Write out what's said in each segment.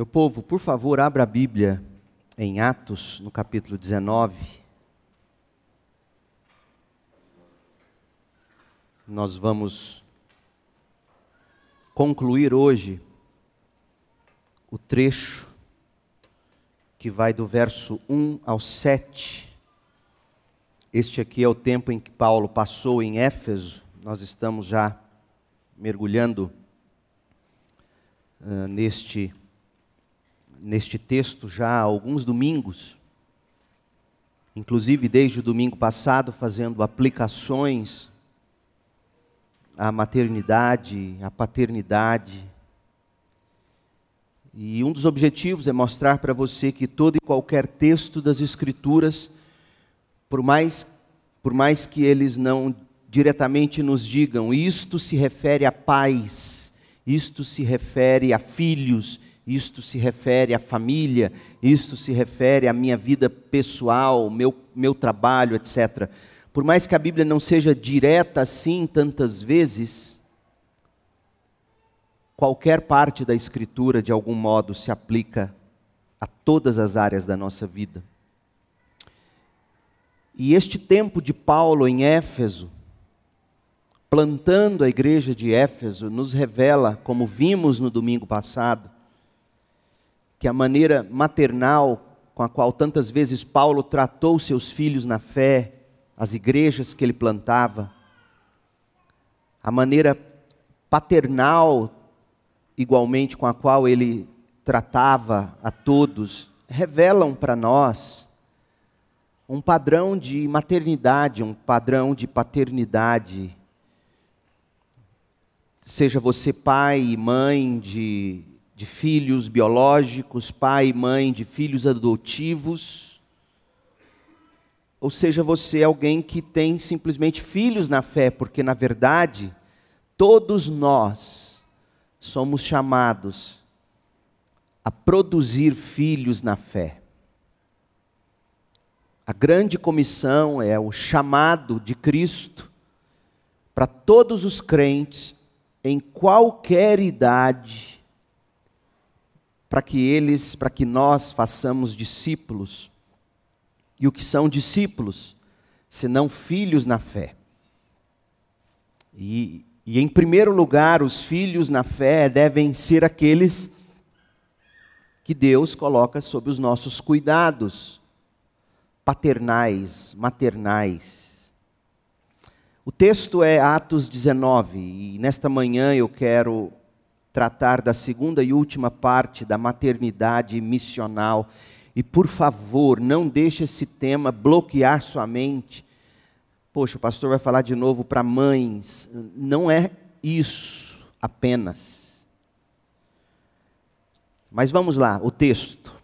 Meu povo, por favor, abra a Bíblia em Atos, no capítulo 19. Nós vamos concluir hoje o trecho que vai do verso 1 ao 7. Este aqui é o tempo em que Paulo passou em Éfeso. Nós estamos já mergulhando uh, neste neste texto já há alguns domingos, inclusive desde o domingo passado, fazendo aplicações à maternidade, à paternidade. E um dos objetivos é mostrar para você que todo e qualquer texto das Escrituras, por mais, por mais que eles não diretamente nos digam, isto se refere a pais, isto se refere a filhos, isto se refere à família, isto se refere à minha vida pessoal, meu, meu trabalho, etc. Por mais que a Bíblia não seja direta assim tantas vezes, qualquer parte da Escritura, de algum modo, se aplica a todas as áreas da nossa vida. E este tempo de Paulo em Éfeso, plantando a igreja de Éfeso, nos revela, como vimos no domingo passado, que a maneira maternal com a qual tantas vezes Paulo tratou seus filhos na fé, as igrejas que ele plantava, a maneira paternal, igualmente, com a qual ele tratava a todos, revelam para nós um padrão de maternidade, um padrão de paternidade. Seja você pai e mãe de de filhos biológicos, pai e mãe de filhos adotivos. Ou seja, você é alguém que tem simplesmente filhos na fé, porque na verdade, todos nós somos chamados a produzir filhos na fé. A grande comissão é o chamado de Cristo para todos os crentes, em qualquer idade, para que eles, para que nós façamos discípulos. E o que são discípulos? Senão filhos na fé. E, e em primeiro lugar, os filhos na fé devem ser aqueles que Deus coloca sob os nossos cuidados, paternais, maternais. O texto é Atos 19, e nesta manhã eu quero tratar da segunda e última parte da maternidade missional. E por favor, não deixe esse tema bloquear sua mente. Poxa, o pastor vai falar de novo para mães. Não é isso apenas. Mas vamos lá, o texto.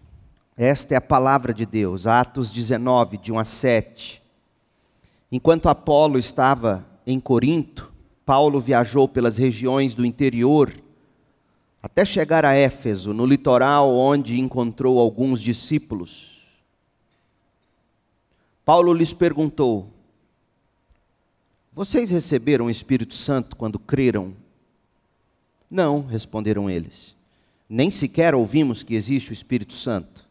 Esta é a palavra de Deus, Atos 19, de 1 a 7. Enquanto Apolo estava em Corinto, Paulo viajou pelas regiões do interior até chegar a Éfeso, no litoral onde encontrou alguns discípulos. Paulo lhes perguntou: Vocês receberam o Espírito Santo quando creram? Não, responderam eles. Nem sequer ouvimos que existe o Espírito Santo.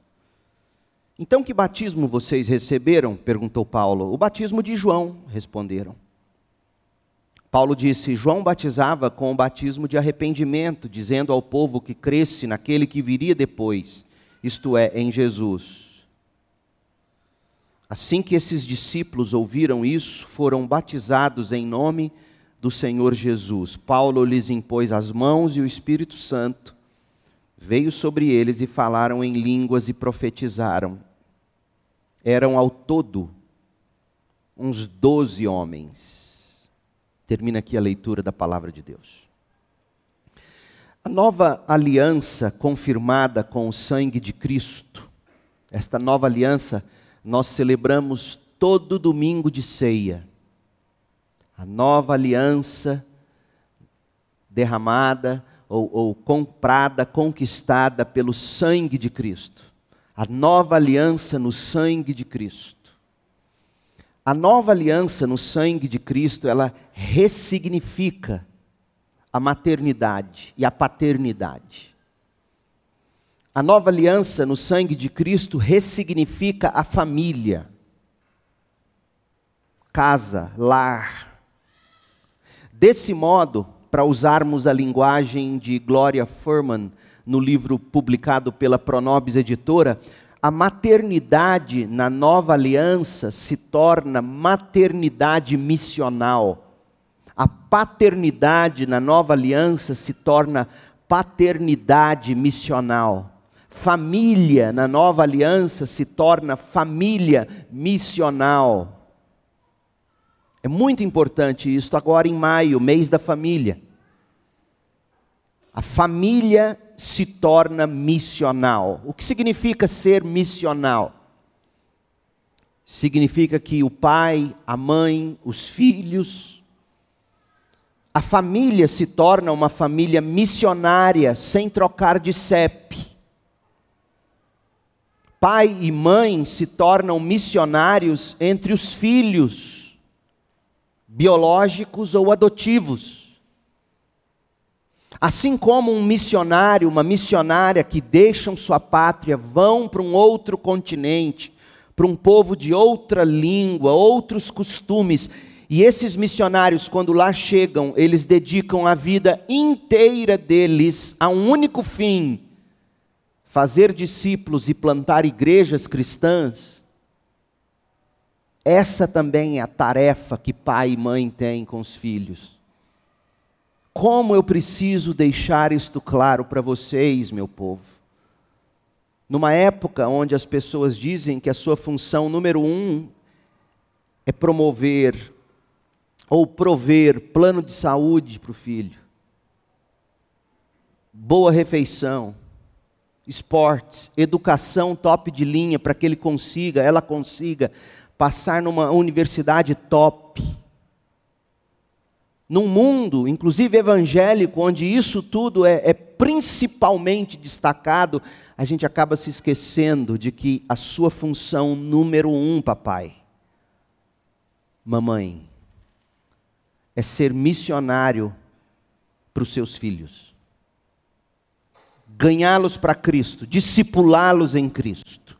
Então, que batismo vocês receberam? perguntou Paulo. O batismo de João, responderam. Paulo disse: João batizava com o batismo de arrependimento, dizendo ao povo que cresce naquele que viria depois, isto é, em Jesus. Assim que esses discípulos ouviram isso, foram batizados em nome do Senhor Jesus. Paulo lhes impôs as mãos e o Espírito Santo veio sobre eles e falaram em línguas e profetizaram. Eram ao todo uns doze homens. Termina aqui a leitura da palavra de Deus. A nova aliança confirmada com o sangue de Cristo, esta nova aliança nós celebramos todo domingo de ceia. A nova aliança derramada ou, ou comprada, conquistada pelo sangue de Cristo. A nova aliança no sangue de Cristo. A nova aliança no sangue de Cristo, ela ressignifica a maternidade e a paternidade. A nova aliança no sangue de Cristo ressignifica a família, casa, lar. Desse modo, para usarmos a linguagem de Gloria Furman no livro publicado pela Pronobis Editora, a maternidade na nova aliança se torna maternidade missional. A paternidade na nova aliança se torna paternidade missional. Família na nova aliança se torna família missional. É muito importante isso agora em maio, mês da família. A família se torna missional. O que significa ser missional? Significa que o pai, a mãe, os filhos, a família se torna uma família missionária sem trocar de CEP. Pai e mãe se tornam missionários entre os filhos, biológicos ou adotivos. Assim como um missionário, uma missionária que deixam sua pátria, vão para um outro continente, para um povo de outra língua, outros costumes, e esses missionários, quando lá chegam, eles dedicam a vida inteira deles a um único fim: fazer discípulos e plantar igrejas cristãs. Essa também é a tarefa que pai e mãe têm com os filhos. Como eu preciso deixar isto claro para vocês, meu povo. Numa época onde as pessoas dizem que a sua função número um é promover ou prover plano de saúde para o filho, boa refeição, esportes, educação top de linha para que ele consiga, ela consiga passar numa universidade top num mundo, inclusive evangélico, onde isso tudo é, é, principalmente destacado, a gente acaba se esquecendo de que a sua função número um, papai, mamãe, é ser missionário para os seus filhos, ganhá-los para Cristo, discipulá-los em Cristo.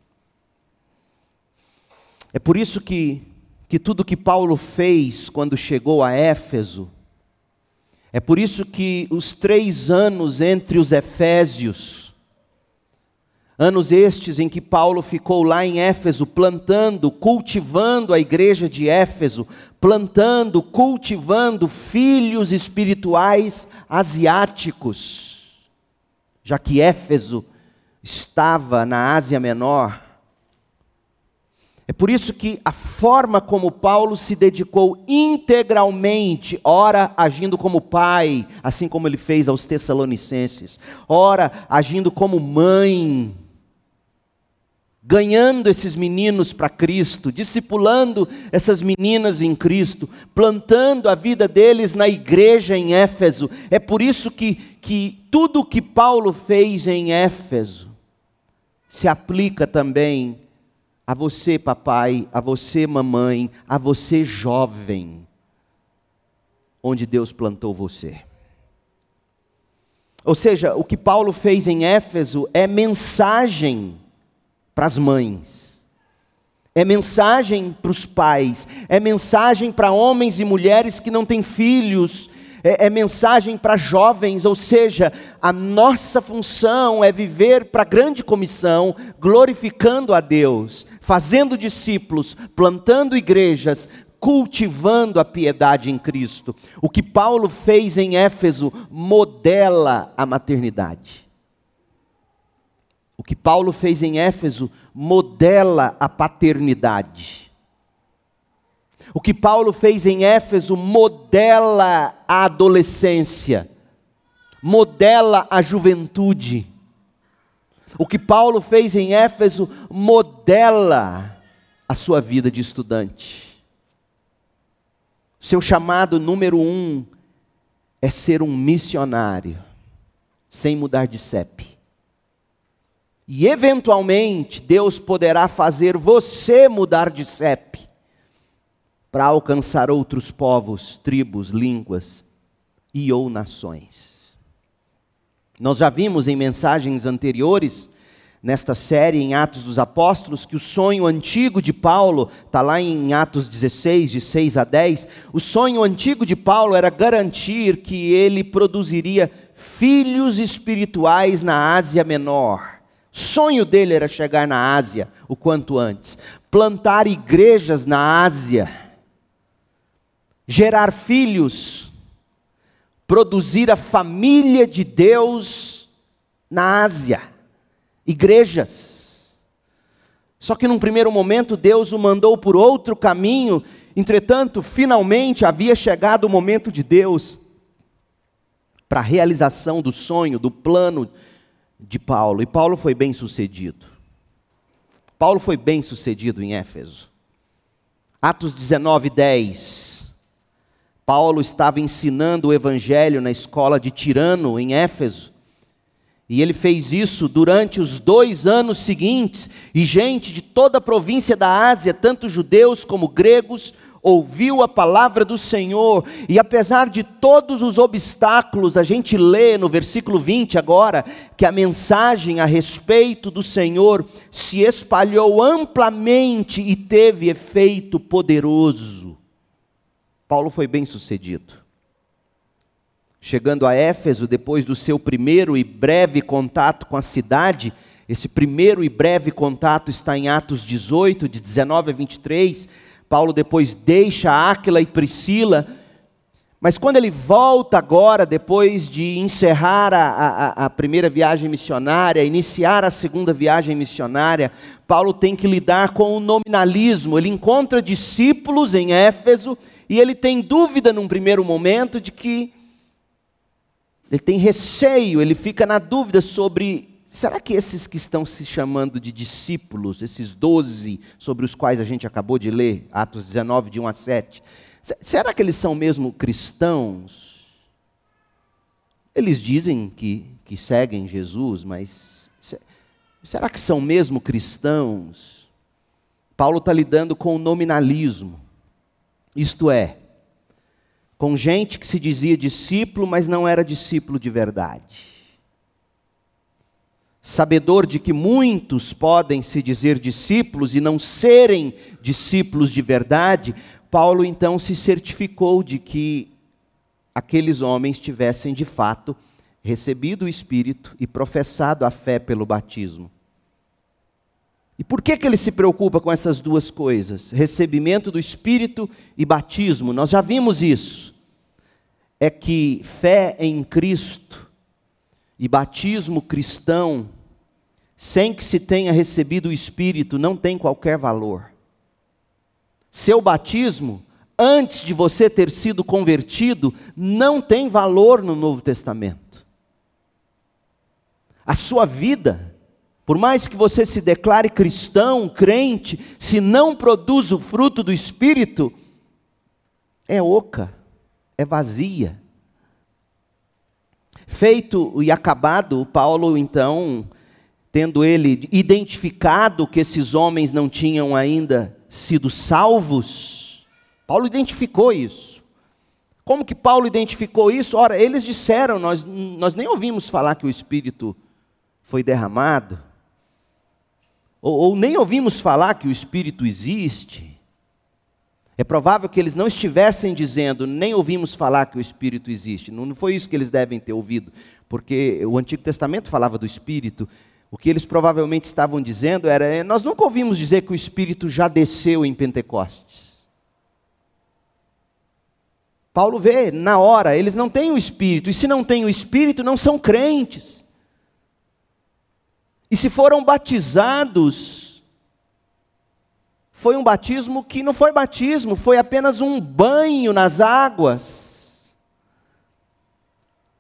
É por isso que, que tudo que Paulo fez quando chegou a Éfeso, é por isso que os três anos entre os Efésios, anos estes em que Paulo ficou lá em Éfeso plantando, cultivando a igreja de Éfeso, plantando, cultivando filhos espirituais asiáticos, já que Éfeso estava na Ásia Menor, é por isso que a forma como Paulo se dedicou integralmente, ora agindo como pai, assim como ele fez aos Tessalonicenses, ora agindo como mãe, ganhando esses meninos para Cristo, discipulando essas meninas em Cristo, plantando a vida deles na igreja em Éfeso. É por isso que, que tudo que Paulo fez em Éfeso se aplica também a você, papai, a você, mamãe, a você, jovem, onde Deus plantou você. Ou seja, o que Paulo fez em Éfeso é mensagem para as mães, é mensagem para os pais, é mensagem para homens e mulheres que não têm filhos, é, é mensagem para jovens, ou seja, a nossa função é viver para a grande comissão, glorificando a Deus, fazendo discípulos, plantando igrejas, cultivando a piedade em Cristo. O que Paulo fez em Éfeso modela a maternidade. O que Paulo fez em Éfeso modela a paternidade. O que Paulo fez em Éfeso modela a adolescência, modela a juventude. O que Paulo fez em Éfeso modela a sua vida de estudante. Seu chamado número um é ser um missionário, sem mudar de CEP. E eventualmente Deus poderá fazer você mudar de CEP para alcançar outros povos, tribos, línguas e ou nações. Nós já vimos em mensagens anteriores nesta série em Atos dos Apóstolos que o sonho antigo de Paulo, está lá em Atos 16, de 6 a 10, o sonho antigo de Paulo era garantir que ele produziria filhos espirituais na Ásia Menor. O sonho dele era chegar na Ásia o quanto antes, plantar igrejas na Ásia, gerar filhos, produzir a família de Deus na Ásia igrejas. Só que num primeiro momento Deus o mandou por outro caminho, entretanto, finalmente havia chegado o momento de Deus para a realização do sonho, do plano de Paulo, e Paulo foi bem sucedido. Paulo foi bem sucedido em Éfeso. Atos 19, 10. Paulo estava ensinando o evangelho na escola de Tirano, em Éfeso. E ele fez isso durante os dois anos seguintes, e gente de toda a província da Ásia, tanto judeus como gregos, ouviu a palavra do Senhor, e apesar de todos os obstáculos, a gente lê no versículo 20 agora, que a mensagem a respeito do Senhor se espalhou amplamente e teve efeito poderoso. Paulo foi bem sucedido. Chegando a Éfeso, depois do seu primeiro e breve contato com a cidade, esse primeiro e breve contato está em Atos 18, de 19 a 23. Paulo depois deixa Áquila e Priscila, mas quando ele volta agora, depois de encerrar a, a, a, primeira viagem missionária, iniciar a segunda viagem missionária, Paulo tem que lidar com o nominalismo. Ele encontra discípulos em Éfeso e ele tem dúvida num primeiro momento de que ele tem receio, ele fica na dúvida sobre será que esses que estão se chamando de discípulos, esses doze sobre os quais a gente acabou de ler, Atos 19, de 1 a 7, será que eles são mesmo cristãos? Eles dizem que, que seguem Jesus, mas será que são mesmo cristãos? Paulo está lidando com o nominalismo, isto é, com gente que se dizia discípulo, mas não era discípulo de verdade. Sabedor de que muitos podem se dizer discípulos e não serem discípulos de verdade, Paulo então se certificou de que aqueles homens tivessem de fato recebido o Espírito e professado a fé pelo batismo. E por que, que ele se preocupa com essas duas coisas? Recebimento do Espírito e batismo. Nós já vimos isso. É que fé em Cristo e batismo cristão, sem que se tenha recebido o Espírito, não tem qualquer valor. Seu batismo, antes de você ter sido convertido, não tem valor no Novo Testamento. A sua vida, por mais que você se declare cristão, crente, se não produz o fruto do Espírito, é oca, é vazia. Feito e acabado, Paulo então, tendo ele identificado que esses homens não tinham ainda sido salvos, Paulo identificou isso. Como que Paulo identificou isso? Ora, eles disseram, nós, nós nem ouvimos falar que o Espírito foi derramado ou, ou nem ouvimos falar que o Espírito existe, é provável que eles não estivessem dizendo, nem ouvimos falar que o Espírito existe. Não foi isso que eles devem ter ouvido, porque o Antigo Testamento falava do Espírito. O que eles provavelmente estavam dizendo era: é, nós nunca ouvimos dizer que o Espírito já desceu em Pentecostes. Paulo vê na hora, eles não têm o Espírito, e se não têm o Espírito, não são crentes. E se foram batizados, foi um batismo que não foi batismo, foi apenas um banho nas águas.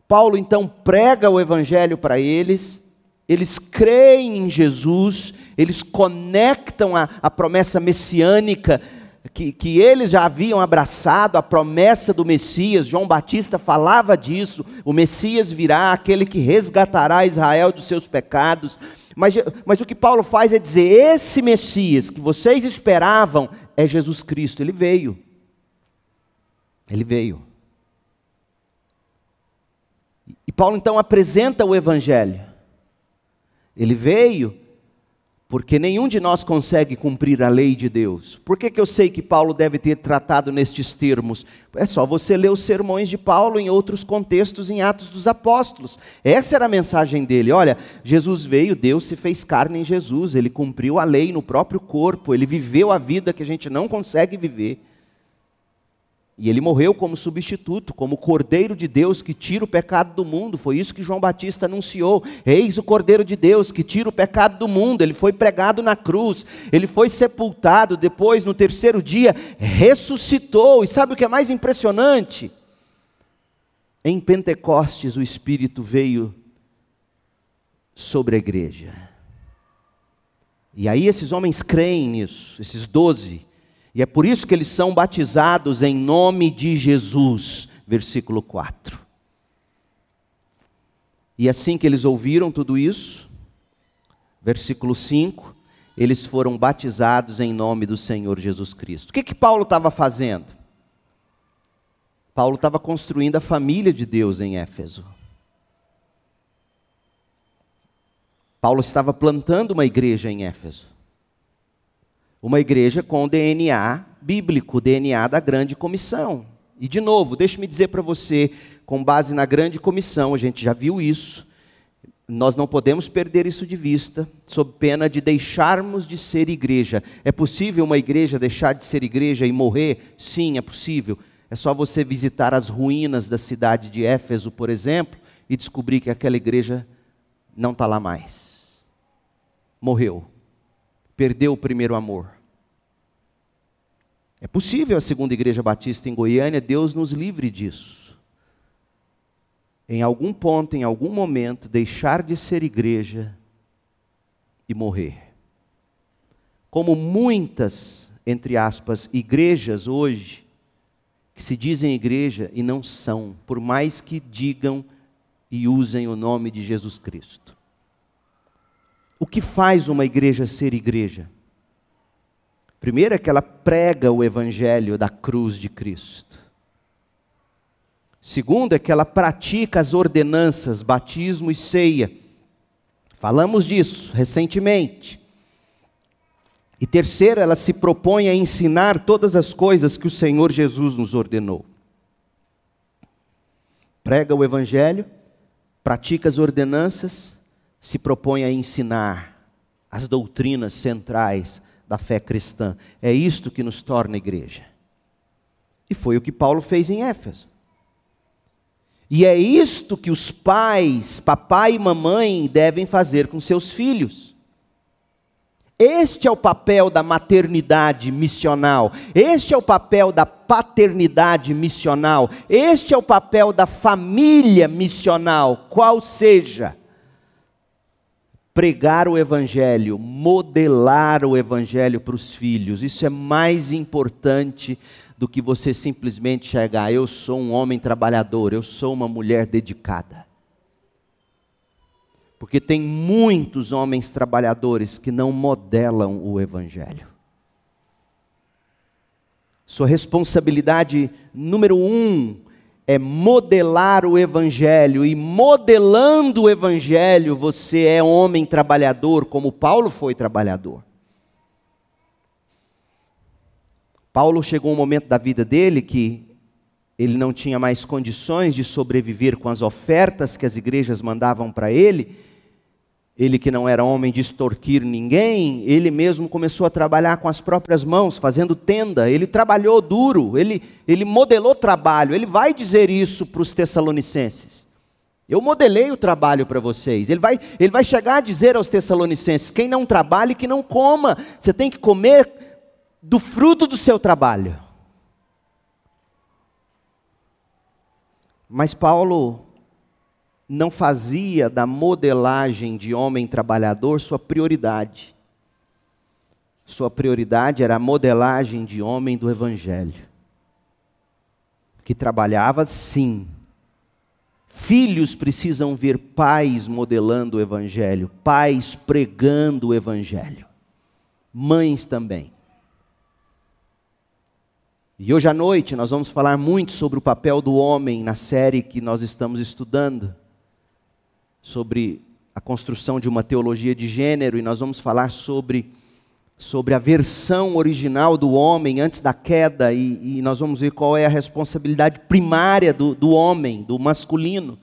Paulo então prega o evangelho para eles, eles creem em Jesus, eles conectam a, a promessa messiânica que, que eles já haviam abraçado, a promessa do Messias. João Batista falava disso: o Messias virá, aquele que resgatará Israel dos seus pecados. Mas, mas o que Paulo faz é dizer: esse Messias que vocês esperavam é Jesus Cristo, ele veio. Ele veio. E Paulo então apresenta o Evangelho. Ele veio porque nenhum de nós consegue cumprir a lei de Deus. Por que, que eu sei que Paulo deve ter tratado nestes termos? É só você ler os sermões de Paulo em outros contextos, em Atos dos Apóstolos. Essa era a mensagem dele. Olha, Jesus veio, Deus se fez carne em Jesus, ele cumpriu a lei no próprio corpo, ele viveu a vida que a gente não consegue viver. E ele morreu como substituto, como Cordeiro de Deus que tira o pecado do mundo. Foi isso que João Batista anunciou. Eis o Cordeiro de Deus que tira o pecado do mundo. Ele foi pregado na cruz, ele foi sepultado, depois, no terceiro dia, ressuscitou. E sabe o que é mais impressionante? Em Pentecostes, o Espírito veio sobre a igreja. E aí esses homens creem nisso, esses doze e é por isso que eles são batizados em nome de Jesus, versículo 4. E assim que eles ouviram tudo isso, versículo 5, eles foram batizados em nome do Senhor Jesus Cristo. O que que Paulo estava fazendo? Paulo estava construindo a família de Deus em Éfeso. Paulo estava plantando uma igreja em Éfeso. Uma igreja com DNA bíblico, DNA da grande comissão. E de novo, deixe-me dizer para você, com base na grande comissão, a gente já viu isso, nós não podemos perder isso de vista, sob pena de deixarmos de ser igreja. É possível uma igreja deixar de ser igreja e morrer? Sim, é possível. É só você visitar as ruínas da cidade de Éfeso, por exemplo, e descobrir que aquela igreja não está lá mais. Morreu. Perdeu o primeiro amor. É possível a segunda igreja batista em Goiânia, Deus nos livre disso. Em algum ponto, em algum momento, deixar de ser igreja e morrer. Como muitas, entre aspas, igrejas hoje, que se dizem igreja e não são, por mais que digam e usem o nome de Jesus Cristo. O que faz uma igreja ser igreja? Primeiro é que ela prega o evangelho da cruz de Cristo. Segundo é que ela pratica as ordenanças, batismo e ceia. Falamos disso recentemente. E terceiro, ela se propõe a ensinar todas as coisas que o Senhor Jesus nos ordenou. Prega o evangelho, pratica as ordenanças, se propõe a ensinar as doutrinas centrais da fé cristã. É isto que nos torna igreja. E foi o que Paulo fez em Éfeso. E é isto que os pais, papai e mamãe, devem fazer com seus filhos. Este é o papel da maternidade missional, este é o papel da paternidade missional, este é o papel da família missional, qual seja pregar o Evangelho, modelar o Evangelho para os filhos. Isso é mais importante do que você simplesmente chegar, eu sou um homem trabalhador, eu sou uma mulher dedicada. Porque tem muitos homens trabalhadores que não modelam o Evangelho. Sua responsabilidade número um é modelar o Evangelho, e modelando o Evangelho, você é homem trabalhador, como Paulo foi trabalhador. Paulo chegou um momento da vida dele que ele não tinha mais condições de sobreviver com as ofertas que as igrejas mandavam para ele, ele que não era homem de extorquir ninguém, ele mesmo começou a trabalhar com as próprias mãos, fazendo tenda. Ele trabalhou duro, ele, ele modelou trabalho. Ele vai dizer isso para os tessalonicenses. Eu modelei o trabalho para vocês. Ele vai, ele vai chegar a dizer aos tessalonicenses: quem não trabalha, que não coma. Você tem que comer do fruto do seu trabalho. Mas Paulo não fazia da modelagem de homem trabalhador sua prioridade. Sua prioridade era a modelagem de homem do Evangelho, que trabalhava sim. Filhos precisam ver pais modelando o Evangelho, pais pregando o Evangelho, mães também. E hoje à noite nós vamos falar muito sobre o papel do homem na série que nós estamos estudando sobre a construção de uma teologia de gênero e nós vamos falar sobre, sobre a versão original do homem antes da queda e, e nós vamos ver qual é a responsabilidade primária do, do homem, do masculino,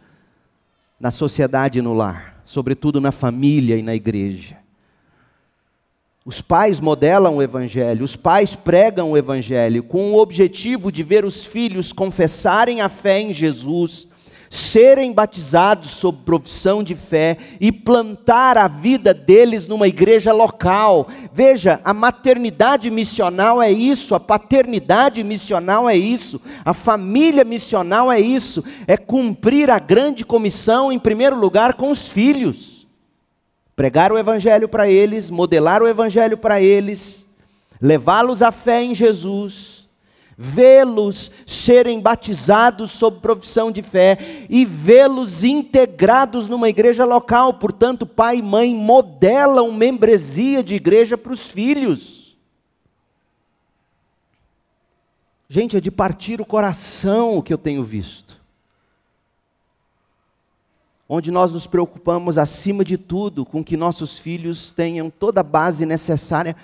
na sociedade e no lar, sobretudo na família e na igreja. Os pais modelam o Evangelho, os pais pregam o Evangelho com o objetivo de ver os filhos confessarem a fé em Jesus serem batizados sob profissão de fé e plantar a vida deles numa igreja local. Veja, a maternidade missional é isso, a paternidade missional é isso, a família missional é isso, é cumprir a grande comissão, em primeiro lugar, com os filhos. Pregar o evangelho para eles, modelar o evangelho para eles, levá-los à fé em Jesus vê-los serem batizados sob profissão de fé e vê-los integrados numa igreja local. Portanto, pai e mãe modelam membresia de igreja para os filhos. Gente, é de partir o coração o que eu tenho visto. Onde nós nos preocupamos, acima de tudo, com que nossos filhos tenham toda a base necessária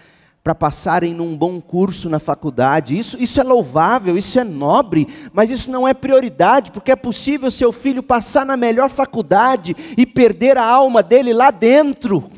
para passarem num bom curso na faculdade. Isso, isso é louvável, isso é nobre, mas isso não é prioridade, porque é possível seu filho passar na melhor faculdade e perder a alma dele lá dentro.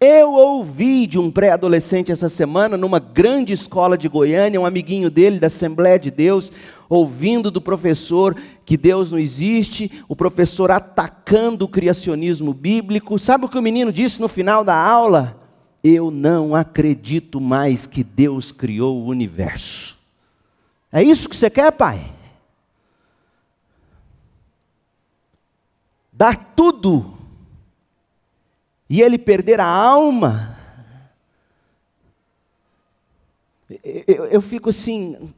Eu ouvi de um pré-adolescente essa semana, numa grande escola de Goiânia, um amiguinho dele da Assembleia de Deus, ouvindo do professor que Deus não existe, o professor atacando o criacionismo bíblico. Sabe o que o menino disse no final da aula? Eu não acredito mais que Deus criou o universo. É isso que você quer, pai? Dar tudo e ele perder a alma. Eu, eu, fico assim,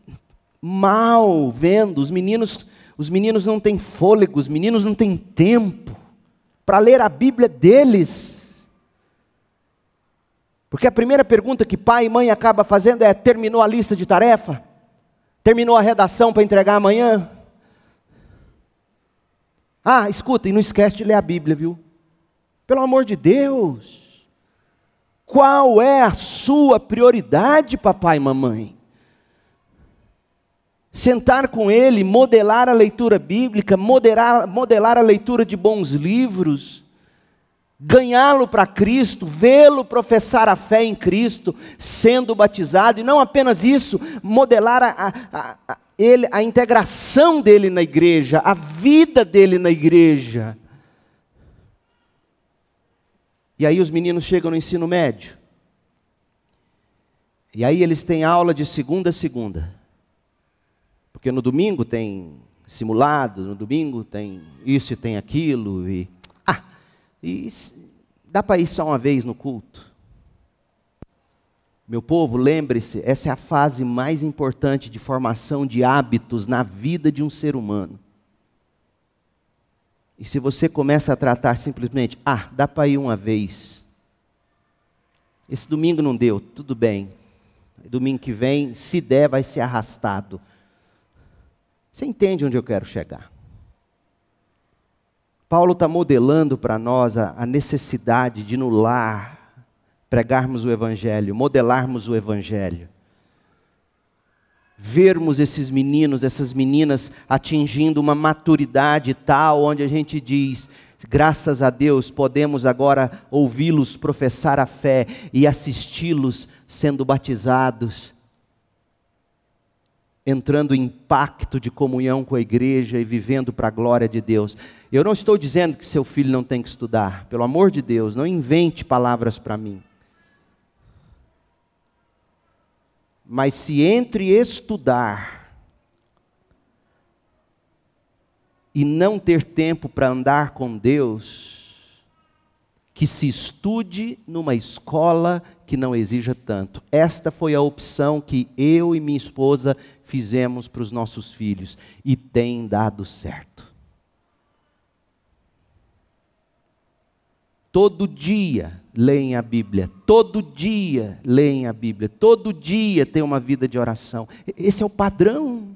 mal vendo, os meninos, os meninos não têm fôlego, os meninos não têm tempo para ler a Bíblia deles. Porque a primeira pergunta que pai e mãe acaba fazendo é: terminou a lista de tarefa? Terminou a redação para entregar amanhã? Ah, escuta, e não esquece de ler a Bíblia, viu? Pelo amor de Deus. Qual é a sua prioridade, papai e mamãe? Sentar com ele, modelar a leitura bíblica, modelar, modelar a leitura de bons livros, ganhá-lo para Cristo, vê-lo professar a fé em Cristo, sendo batizado, e não apenas isso, modelar a, a, a, ele, a integração dele na igreja, a vida dele na igreja. E aí os meninos chegam no ensino médio. E aí eles têm aula de segunda a segunda. Porque no domingo tem simulado, no domingo tem isso e tem aquilo. E, ah, e dá para ir só uma vez no culto. Meu povo, lembre-se, essa é a fase mais importante de formação de hábitos na vida de um ser humano. E se você começa a tratar simplesmente, ah, dá para ir uma vez. Esse domingo não deu, tudo bem. Domingo que vem, se der, vai ser arrastado. Você entende onde eu quero chegar? Paulo está modelando para nós a, a necessidade de no lar pregarmos o Evangelho, modelarmos o Evangelho. Vermos esses meninos, essas meninas atingindo uma maturidade tal, onde a gente diz: graças a Deus podemos agora ouvi-los professar a fé e assisti-los sendo batizados entrando em pacto de comunhão com a igreja e vivendo para a glória de Deus. Eu não estou dizendo que seu filho não tem que estudar, pelo amor de Deus, não invente palavras para mim. Mas se entre estudar e não ter tempo para andar com Deus, que se estude numa escola que não exija tanto. Esta foi a opção que eu e minha esposa fizemos para os nossos filhos e tem dado certo. Todo dia leem a Bíblia, todo dia leem a Bíblia, todo dia tem uma vida de oração. Esse é o padrão.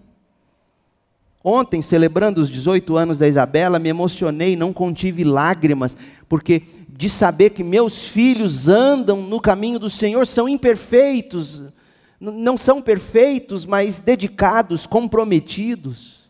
Ontem, celebrando os 18 anos da Isabela, me emocionei, não contive lágrimas, porque de saber que meus filhos andam no caminho do Senhor, são imperfeitos, não são perfeitos, mas dedicados, comprometidos.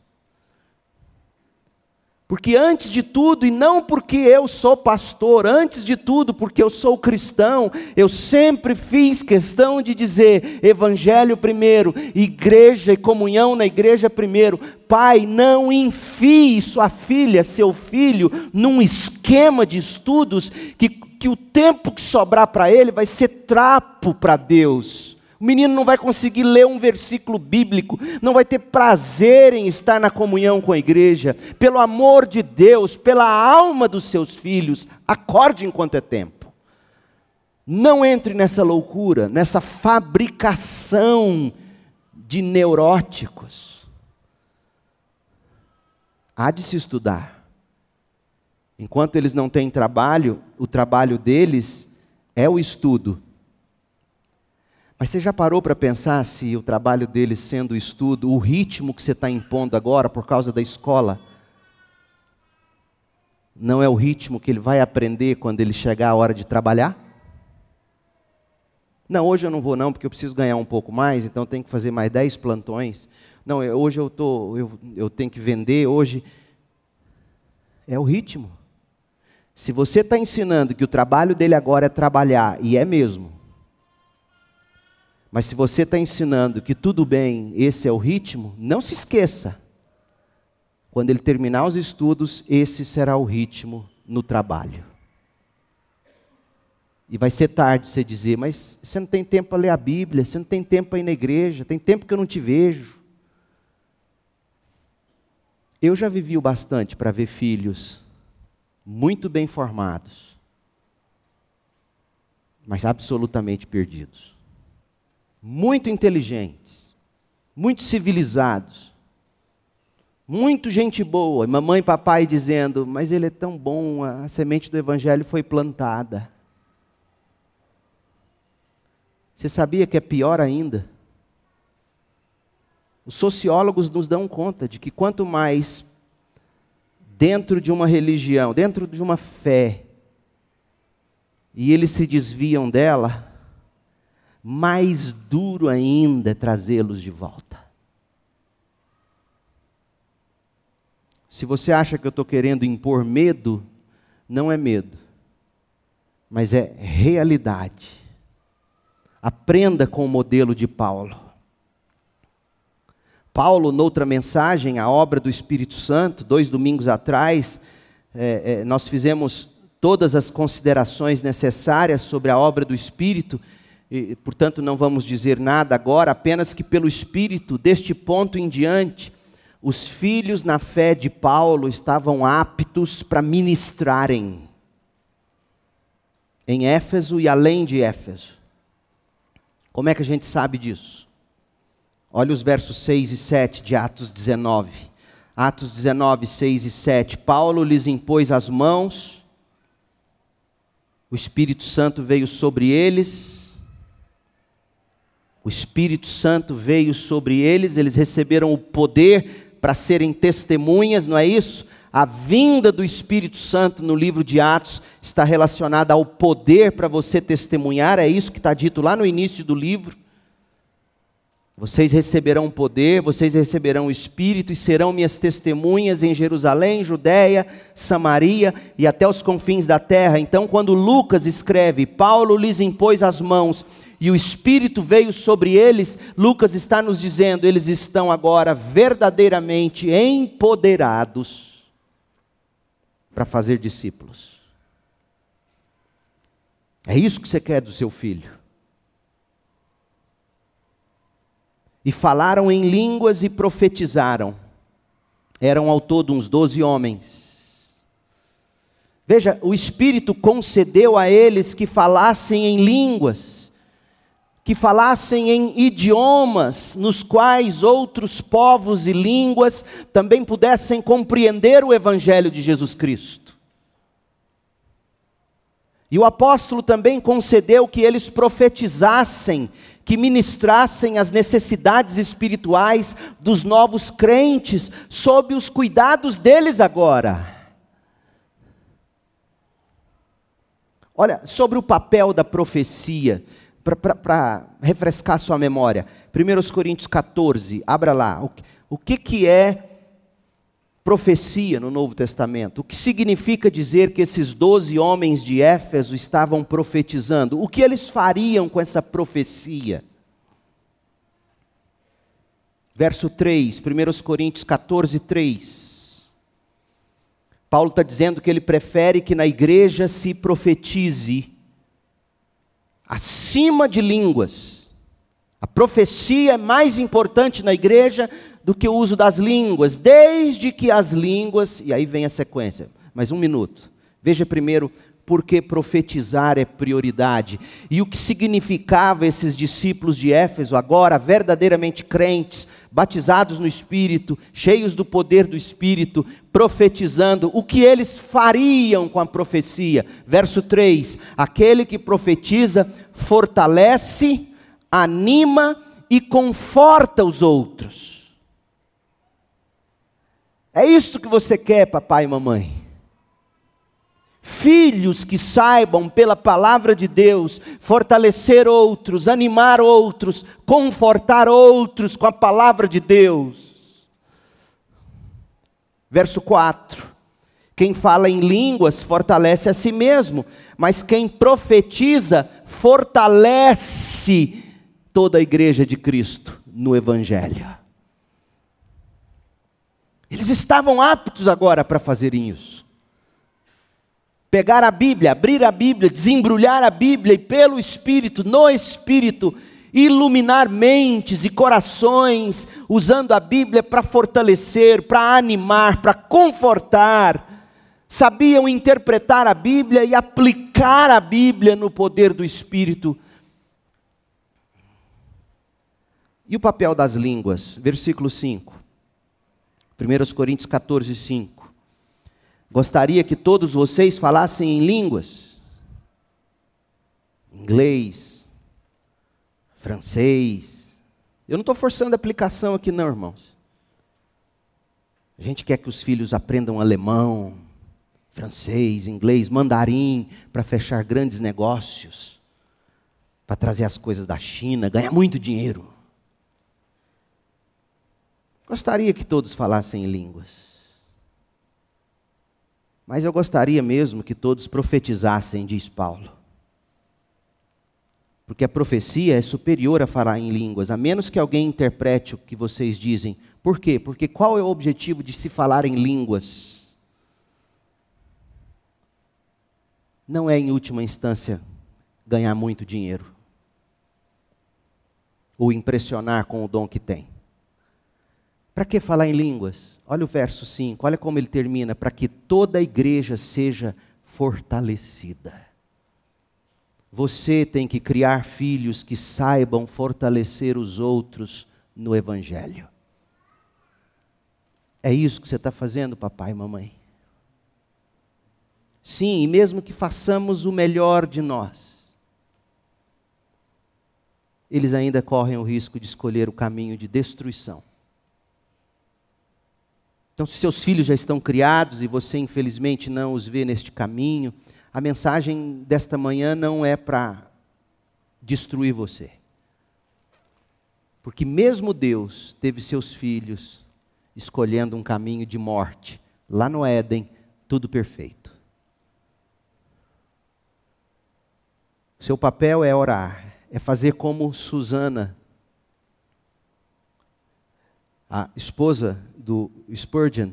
Porque antes de tudo, e não porque eu sou pastor, antes de tudo, porque eu sou cristão, eu sempre fiz questão de dizer: Evangelho primeiro, igreja e comunhão na igreja primeiro. Pai, não enfie sua filha, seu filho, num esquema de estudos que, que o tempo que sobrar para ele vai ser trapo para Deus. O menino não vai conseguir ler um versículo bíblico, não vai ter prazer em estar na comunhão com a igreja. Pelo amor de Deus, pela alma dos seus filhos, acorde enquanto é tempo. Não entre nessa loucura, nessa fabricação de neuróticos. Há de se estudar. Enquanto eles não têm trabalho, o trabalho deles é o estudo. Mas você já parou para pensar se o trabalho dele sendo o estudo, o ritmo que você está impondo agora por causa da escola, não é o ritmo que ele vai aprender quando ele chegar a hora de trabalhar? Não, hoje eu não vou não, porque eu preciso ganhar um pouco mais, então eu tenho que fazer mais 10 plantões. Não, hoje eu, tô, eu, eu tenho que vender, hoje. É o ritmo. Se você está ensinando que o trabalho dele agora é trabalhar, e é mesmo, mas se você está ensinando que tudo bem, esse é o ritmo, não se esqueça. Quando ele terminar os estudos, esse será o ritmo no trabalho. E vai ser tarde você dizer, mas você não tem tempo para ler a Bíblia, você não tem tempo para ir na igreja, tem tempo que eu não te vejo. Eu já vivi o bastante para ver filhos muito bem formados, mas absolutamente perdidos muito inteligentes, muito civilizados, muito gente boa, mamãe e papai dizendo: Mas ele é tão bom, a semente do Evangelho foi plantada. Você sabia que é pior ainda? Os sociólogos nos dão conta de que quanto mais dentro de uma religião, dentro de uma fé, e eles se desviam dela, mais duro ainda é trazê-los de volta. Se você acha que eu estou querendo impor medo, não é medo, mas é realidade. Aprenda com o modelo de Paulo. Paulo, noutra mensagem, a obra do Espírito Santo, dois domingos atrás, é, é, nós fizemos todas as considerações necessárias sobre a obra do Espírito e, portanto, não vamos dizer nada agora, apenas que pelo Espírito, deste ponto em diante, os filhos na fé de Paulo estavam aptos para ministrarem em Éfeso e além de Éfeso. Como é que a gente sabe disso? Olha os versos 6 e 7 de Atos 19. Atos 19, 6 e 7. Paulo lhes impôs as mãos, o Espírito Santo veio sobre eles o Espírito Santo veio sobre eles, eles receberam o poder para serem testemunhas, não é isso? A vinda do Espírito Santo no livro de Atos está relacionada ao poder para você testemunhar, é isso que está dito lá no início do livro. Vocês receberão poder, vocês receberão o Espírito e serão minhas testemunhas em Jerusalém, Judéia, Samaria e até os confins da terra. Então, quando Lucas escreve, Paulo lhes impôs as mãos e o Espírito veio sobre eles, Lucas está nos dizendo, eles estão agora verdadeiramente empoderados para fazer discípulos. É isso que você quer do seu filho. E falaram em línguas e profetizaram. Eram ao todo uns doze homens. Veja, o Espírito concedeu a eles que falassem em línguas que falassem em idiomas nos quais outros povos e línguas também pudessem compreender o Evangelho de Jesus Cristo. E o apóstolo também concedeu que eles profetizassem, que ministrassem as necessidades espirituais dos novos crentes, sob os cuidados deles agora. Olha, sobre o papel da profecia, para refrescar sua memória. 1 Coríntios 14, abra lá. O, o que, que é profecia no Novo Testamento? O que significa dizer que esses doze homens de Éfeso estavam profetizando? O que eles fariam com essa profecia? Verso 3, 1 Coríntios 14, 3. Paulo está dizendo que ele prefere que na igreja se profetize acima de línguas. A profecia é mais importante na igreja do que o uso das línguas, desde que as línguas, e aí vem a sequência, mas um minuto. Veja primeiro porque profetizar é prioridade. E o que significava esses discípulos de Éfeso, agora verdadeiramente crentes, batizados no Espírito, cheios do poder do Espírito, profetizando, o que eles fariam com a profecia? Verso 3: Aquele que profetiza fortalece, anima e conforta os outros. É isto que você quer, papai e mamãe filhos que saibam, pela palavra de Deus, fortalecer outros, animar outros, confortar outros com a palavra de Deus. Verso 4: Quem fala em línguas fortalece a si mesmo, mas quem profetiza fortalece toda a igreja de Cristo no Evangelho. Eles estavam aptos agora para fazerem isso pegar a Bíblia, abrir a Bíblia, desembrulhar a Bíblia e pelo Espírito, no Espírito, iluminar mentes e corações, usando a Bíblia para fortalecer, para animar, para confortar. Sabiam interpretar a Bíblia e aplicar a Bíblia no poder do Espírito. E o papel das línguas? Versículo 5. 1 Coríntios 14, 5. Gostaria que todos vocês falassem em línguas. Inglês, francês. Eu não estou forçando a aplicação aqui, não, irmãos. A gente quer que os filhos aprendam alemão, francês, inglês, mandarim, para fechar grandes negócios, para trazer as coisas da China, ganhar muito dinheiro. Gostaria que todos falassem em línguas. Mas eu gostaria mesmo que todos profetizassem, diz Paulo. Porque a profecia é superior a falar em línguas, a menos que alguém interprete o que vocês dizem. Por quê? Porque qual é o objetivo de se falar em línguas? Não é, em última instância, ganhar muito dinheiro ou impressionar com o dom que tem. Para que falar em línguas? Olha o verso 5, olha como ele termina: para que toda a igreja seja fortalecida. Você tem que criar filhos que saibam fortalecer os outros no Evangelho. É isso que você está fazendo, papai e mamãe? Sim, e mesmo que façamos o melhor de nós, eles ainda correm o risco de escolher o caminho de destruição. Então, se seus filhos já estão criados e você infelizmente não os vê neste caminho, a mensagem desta manhã não é para destruir você. Porque mesmo Deus teve seus filhos escolhendo um caminho de morte, lá no Éden, tudo perfeito. Seu papel é orar, é fazer como Susana, a esposa do Spurgeon,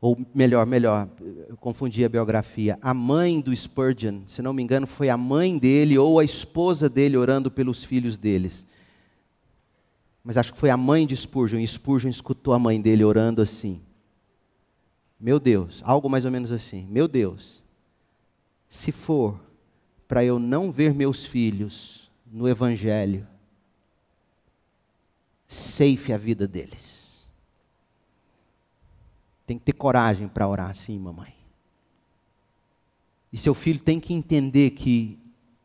ou melhor, melhor, eu confundi a biografia. A mãe do Spurgeon, se não me engano, foi a mãe dele ou a esposa dele orando pelos filhos deles. Mas acho que foi a mãe de Spurgeon, e Spurgeon escutou a mãe dele orando assim. Meu Deus, algo mais ou menos assim. Meu Deus, se for para eu não ver meus filhos no Evangelho, safe a vida deles. Tem que ter coragem para orar assim, mamãe. E seu filho tem que entender que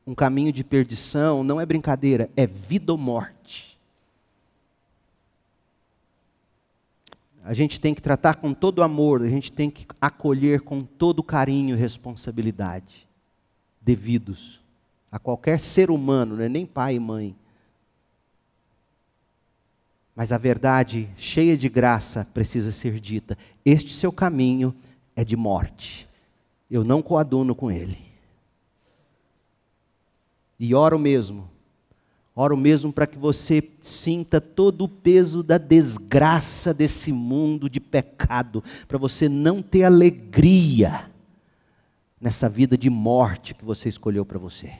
um caminho de perdição não é brincadeira, é vida ou morte. A gente tem que tratar com todo amor, a gente tem que acolher com todo carinho e responsabilidade devidos a qualquer ser humano, é nem pai e mãe. Mas a verdade cheia de graça precisa ser dita: este seu caminho é de morte. Eu não coaduno com ele. E oro mesmo, oro mesmo para que você sinta todo o peso da desgraça desse mundo de pecado, para você não ter alegria nessa vida de morte que você escolheu para você.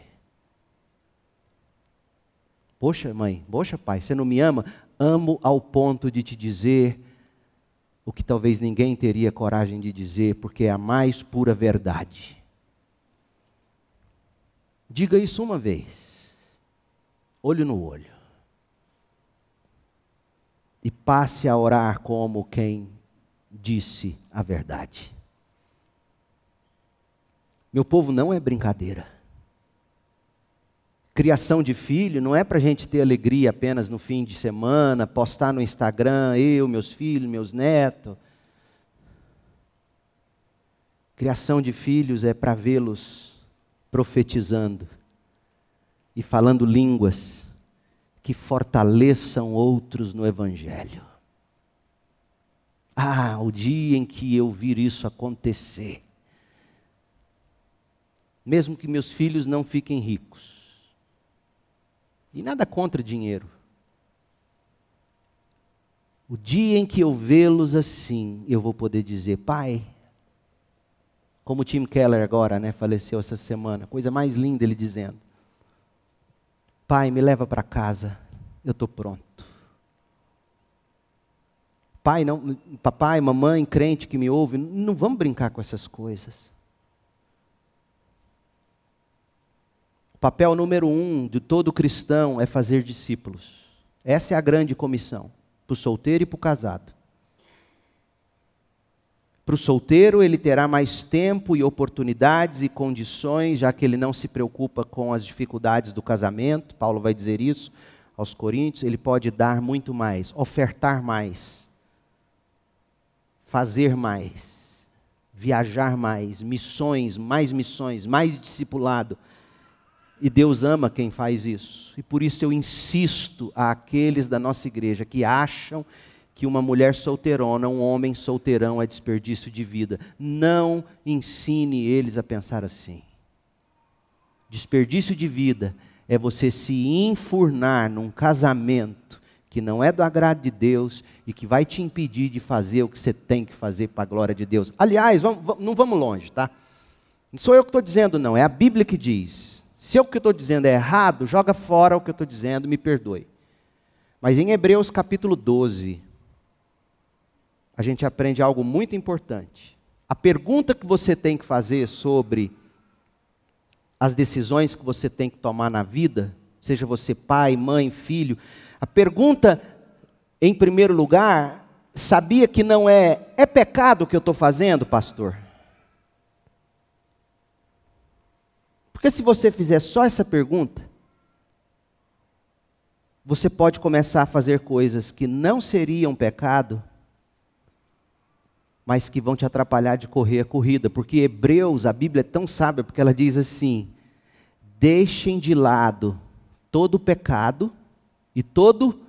Poxa, mãe, poxa, pai, você não me ama? Amo ao ponto de te dizer o que talvez ninguém teria coragem de dizer, porque é a mais pura verdade. Diga isso uma vez, olho no olho, e passe a orar como quem disse a verdade. Meu povo não é brincadeira. Criação de filho não é para a gente ter alegria apenas no fim de semana, postar no Instagram, eu, meus filhos, meus netos. Criação de filhos é para vê-los profetizando e falando línguas que fortaleçam outros no Evangelho. Ah, o dia em que eu vir isso acontecer, mesmo que meus filhos não fiquem ricos, e nada contra dinheiro, o dia em que eu vê-los assim, eu vou poder dizer: Pai, como o Tim Keller agora, né, faleceu essa semana. Coisa mais linda ele dizendo: Pai, me leva para casa, eu estou pronto. Pai, não, papai, mamãe, crente que me ouve, não vamos brincar com essas coisas. O papel número um de todo cristão é fazer discípulos. Essa é a grande comissão, para o solteiro e para o casado. Para o solteiro, ele terá mais tempo e oportunidades e condições, já que ele não se preocupa com as dificuldades do casamento. Paulo vai dizer isso aos Coríntios. Ele pode dar muito mais, ofertar mais, fazer mais, viajar mais, missões, mais missões, mais discipulado. E Deus ama quem faz isso. E por isso eu insisto àqueles da nossa igreja que acham que uma mulher solteirona, um homem solteirão é desperdício de vida. Não ensine eles a pensar assim. Desperdício de vida é você se enfurnar num casamento que não é do agrado de Deus e que vai te impedir de fazer o que você tem que fazer para a glória de Deus. Aliás, vamos, não vamos longe, tá? Não sou eu que estou dizendo, não, é a Bíblia que diz. Se o que eu estou dizendo é errado, joga fora o que eu estou dizendo, me perdoe. Mas em Hebreus capítulo 12, a gente aprende algo muito importante. A pergunta que você tem que fazer sobre as decisões que você tem que tomar na vida, seja você pai, mãe, filho, a pergunta, em primeiro lugar, sabia que não é, é pecado o que eu estou fazendo, pastor? Porque se você fizer só essa pergunta, você pode começar a fazer coisas que não seriam pecado, mas que vão te atrapalhar de correr a corrida, porque Hebreus, a Bíblia é tão sábia, porque ela diz assim: deixem de lado todo pecado e todo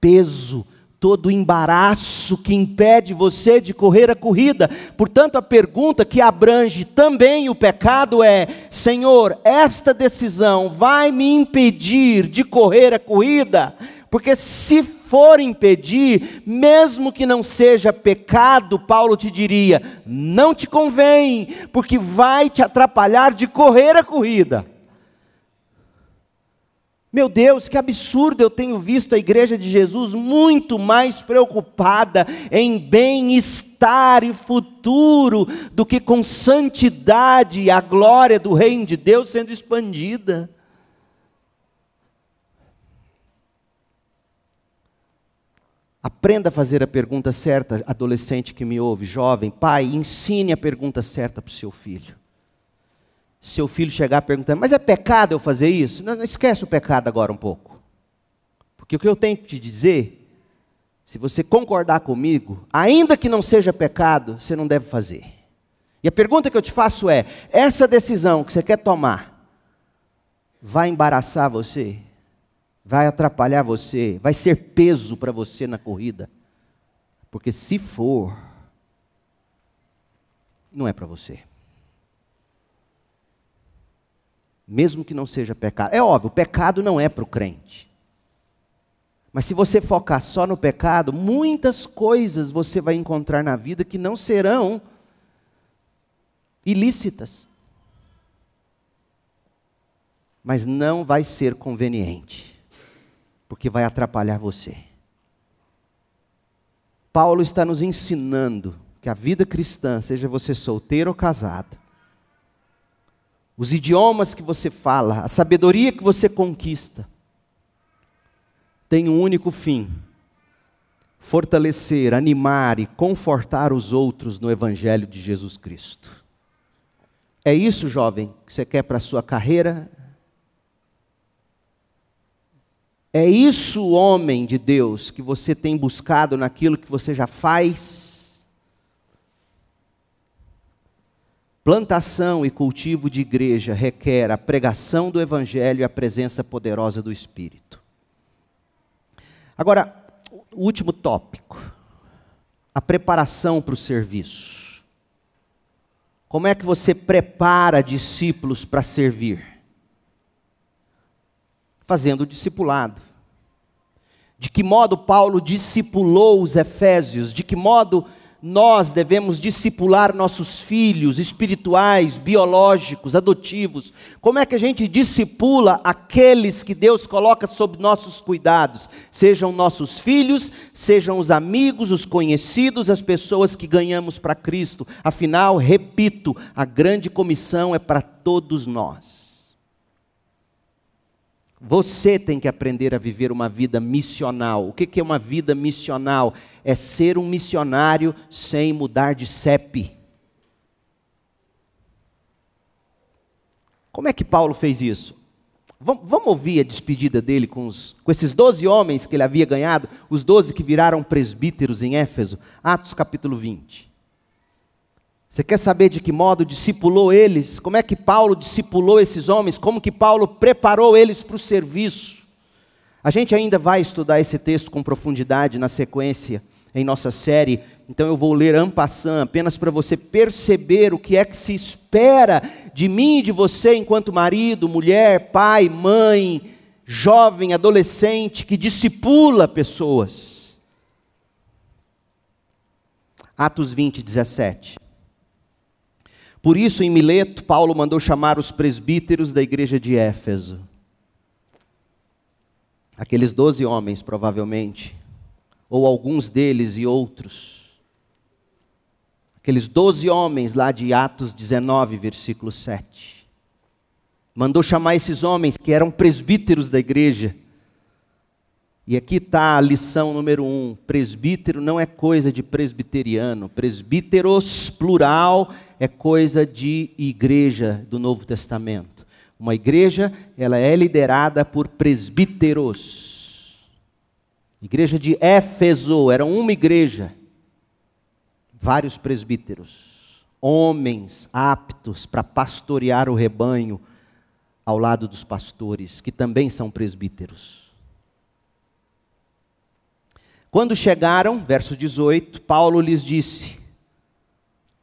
peso, todo embaraço que impede você de correr a corrida. Portanto, a pergunta que abrange também o pecado é: Senhor, esta decisão vai me impedir de correr a corrida? Porque se for impedir, mesmo que não seja pecado, Paulo te diria: não te convém, porque vai te atrapalhar de correr a corrida. Meu Deus, que absurdo! Eu tenho visto a igreja de Jesus muito mais preocupada em bem-estar e futuro do que com santidade e a glória do reino de Deus sendo expandida. Aprenda a fazer a pergunta certa, adolescente que me ouve, jovem, pai, ensine a pergunta certa para o seu filho. Seu filho chegar perguntando: Mas é pecado eu fazer isso? Não, não esquece o pecado agora um pouco. Porque o que eu tenho que te dizer, se você concordar comigo, ainda que não seja pecado, você não deve fazer. E a pergunta que eu te faço é: essa decisão que você quer tomar vai embaraçar você? Vai atrapalhar você? Vai ser peso para você na corrida? Porque se for, não é para você. Mesmo que não seja pecado. É óbvio, o pecado não é para o crente. Mas se você focar só no pecado, muitas coisas você vai encontrar na vida que não serão ilícitas. Mas não vai ser conveniente, porque vai atrapalhar você. Paulo está nos ensinando que a vida cristã, seja você solteiro ou casado, os idiomas que você fala, a sabedoria que você conquista, tem um único fim: fortalecer, animar e confortar os outros no Evangelho de Jesus Cristo. É isso, jovem, que você quer para a sua carreira? É isso, homem de Deus, que você tem buscado naquilo que você já faz? Plantação e cultivo de igreja requer a pregação do Evangelho e a presença poderosa do Espírito. Agora, o último tópico: a preparação para o serviço. Como é que você prepara discípulos para servir? Fazendo o discipulado. De que modo Paulo discipulou os Efésios? De que modo nós devemos discipular nossos filhos espirituais, biológicos, adotivos? Como é que a gente discipula aqueles que Deus coloca sob nossos cuidados? Sejam nossos filhos, sejam os amigos, os conhecidos, as pessoas que ganhamos para Cristo. Afinal, repito, a grande comissão é para todos nós. Você tem que aprender a viver uma vida missional. O que é uma vida missional? É ser um missionário sem mudar de CEP. Como é que Paulo fez isso? Vamos ouvir a despedida dele com, os, com esses doze homens que ele havia ganhado, os doze que viraram presbíteros em Éfeso, Atos capítulo 20. Você quer saber de que modo discipulou eles? Como é que Paulo discipulou esses homens? Como que Paulo preparou eles para o serviço? A gente ainda vai estudar esse texto com profundidade na sequência em nossa série, então eu vou ler ampassant, apenas para você perceber o que é que se espera de mim e de você enquanto marido, mulher, pai, mãe, jovem, adolescente que discipula pessoas. Atos 20, 17. Por isso, em Mileto, Paulo mandou chamar os presbíteros da igreja de Éfeso. Aqueles doze homens, provavelmente, ou alguns deles e outros. Aqueles doze homens lá de Atos 19, versículo 7. Mandou chamar esses homens que eram presbíteros da igreja e aqui está a lição número um: presbítero não é coisa de presbiteriano, presbíteros, plural, é coisa de igreja do Novo Testamento. Uma igreja, ela é liderada por presbíteros. Igreja de Éfeso, era uma igreja, vários presbíteros, homens aptos para pastorear o rebanho ao lado dos pastores, que também são presbíteros. Quando chegaram, verso 18, Paulo lhes disse: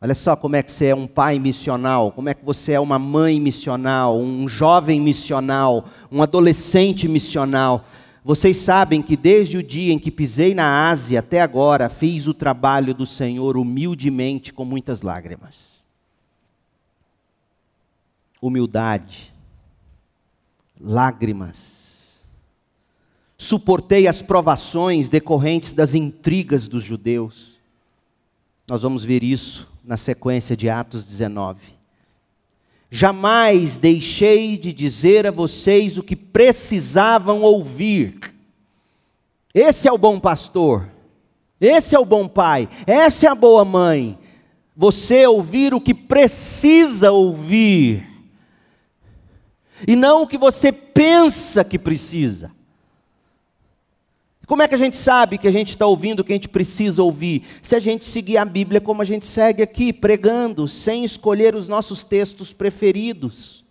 Olha só como é que você é um pai missional, como é que você é uma mãe missional, um jovem missional, um adolescente missional. Vocês sabem que desde o dia em que pisei na Ásia até agora, fiz o trabalho do Senhor humildemente com muitas lágrimas. Humildade, lágrimas, suportei as provações decorrentes das intrigas dos judeus. Nós vamos ver isso na sequência de Atos 19. Jamais deixei de dizer a vocês o que precisavam ouvir. Esse é o bom pastor, esse é o bom pai, essa é a boa mãe. Você ouvir o que precisa ouvir e não o que você pensa que precisa. Como é que a gente sabe que a gente está ouvindo o que a gente precisa ouvir? Se a gente seguir a Bíblia como a gente segue aqui, pregando, sem escolher os nossos textos preferidos.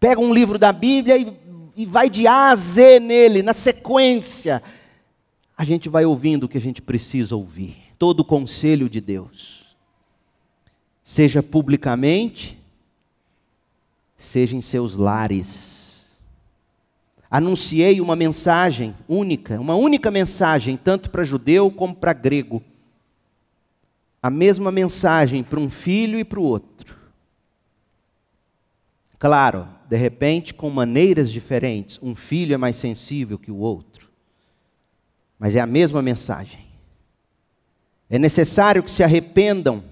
Pega um livro da Bíblia e, e vai de A a Z nele, na sequência. A gente vai ouvindo o que a gente precisa ouvir. Todo o conselho de Deus. Seja publicamente, seja em seus lares anunciei uma mensagem única, uma única mensagem, tanto para judeu como para grego. A mesma mensagem para um filho e para o outro. Claro, de repente, com maneiras diferentes. Um filho é mais sensível que o outro. Mas é a mesma mensagem. É necessário que se arrependam.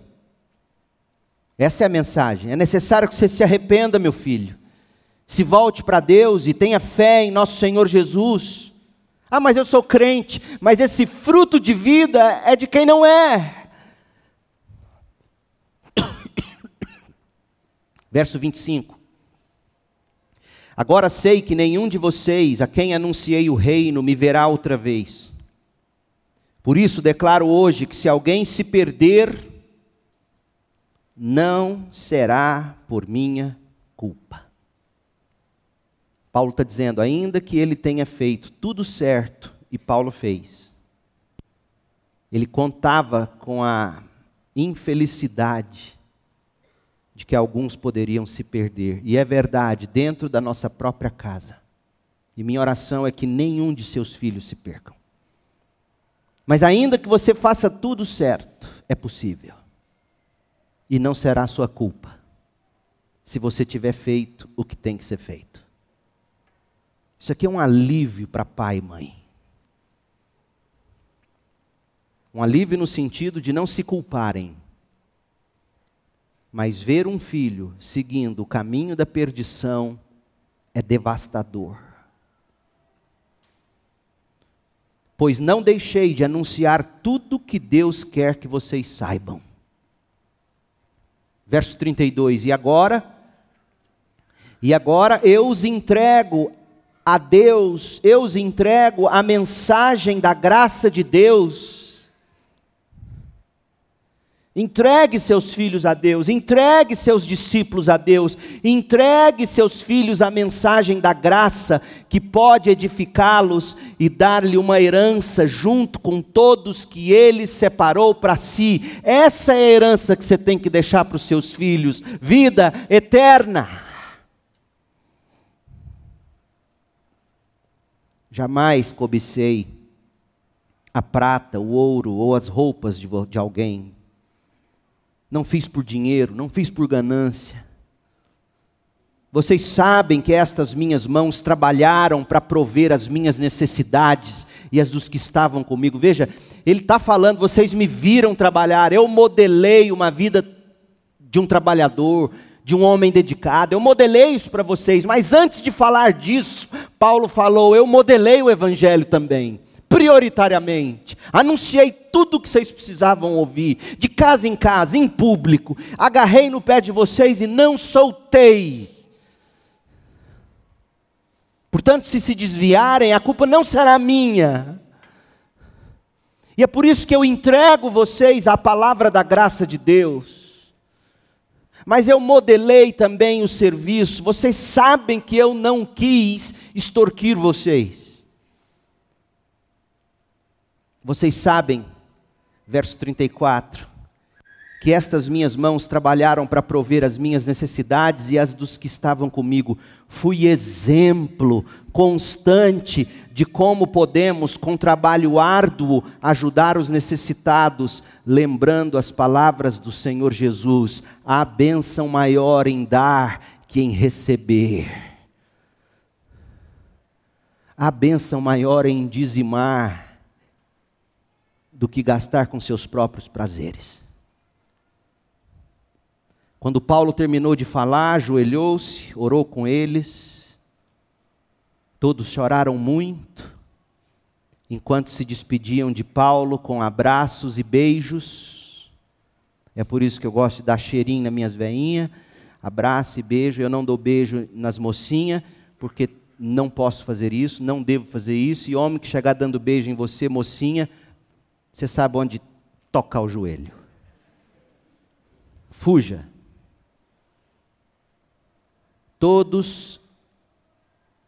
Essa é a mensagem. É necessário que você se arrependa, meu filho se volte para Deus e tenha fé em nosso Senhor Jesus. Ah, mas eu sou crente, mas esse fruto de vida é de quem não é. Verso 25. Agora sei que nenhum de vocês, a quem anunciei o reino, me verá outra vez. Por isso declaro hoje que se alguém se perder, não será por minha culpa. Paulo está dizendo, ainda que ele tenha feito tudo certo, e Paulo fez, ele contava com a infelicidade de que alguns poderiam se perder. E é verdade, dentro da nossa própria casa. E minha oração é que nenhum de seus filhos se percam. Mas ainda que você faça tudo certo, é possível. E não será sua culpa, se você tiver feito o que tem que ser feito. Isso aqui é um alívio para pai e mãe. Um alívio no sentido de não se culparem. Mas ver um filho seguindo o caminho da perdição é devastador. Pois não deixei de anunciar tudo que Deus quer que vocês saibam. Verso 32: E agora, e agora eu os entrego a Deus, eu os entrego a mensagem da graça de Deus. Entregue seus filhos a Deus, entregue seus discípulos a Deus, entregue seus filhos a mensagem da graça que pode edificá-los e dar-lhe uma herança junto com todos que ele separou para si. Essa é a herança que você tem que deixar para os seus filhos: vida eterna. Jamais cobicei a prata, o ouro ou as roupas de, de alguém. Não fiz por dinheiro, não fiz por ganância. Vocês sabem que estas minhas mãos trabalharam para prover as minhas necessidades e as dos que estavam comigo. Veja, ele está falando, vocês me viram trabalhar, eu modelei uma vida de um trabalhador, de um homem dedicado. Eu modelei isso para vocês, mas antes de falar disso, Paulo falou: eu modelei o evangelho também, prioritariamente. Anunciei tudo o que vocês precisavam ouvir, de casa em casa, em público. Agarrei no pé de vocês e não soltei. Portanto, se se desviarem, a culpa não será minha. E é por isso que eu entrego vocês à palavra da graça de Deus mas eu modelei também o serviço. Vocês sabem que eu não quis extorquir vocês. Vocês sabem, verso 34, que estas minhas mãos trabalharam para prover as minhas necessidades e as dos que estavam comigo. Fui exemplo constante de como podemos, com trabalho árduo, ajudar os necessitados, lembrando as palavras do Senhor Jesus: há bênção maior em dar que em receber. Há bênção maior em dizimar do que gastar com seus próprios prazeres. Quando Paulo terminou de falar, ajoelhou-se, orou com eles. Todos choraram muito, enquanto se despediam de Paulo com abraços e beijos. É por isso que eu gosto de dar cheirinho nas minhas veinhas. abraço e beijo. Eu não dou beijo nas mocinhas, porque não posso fazer isso, não devo fazer isso. E homem que chegar dando beijo em você, mocinha, você sabe onde tocar o joelho. Fuja. Todos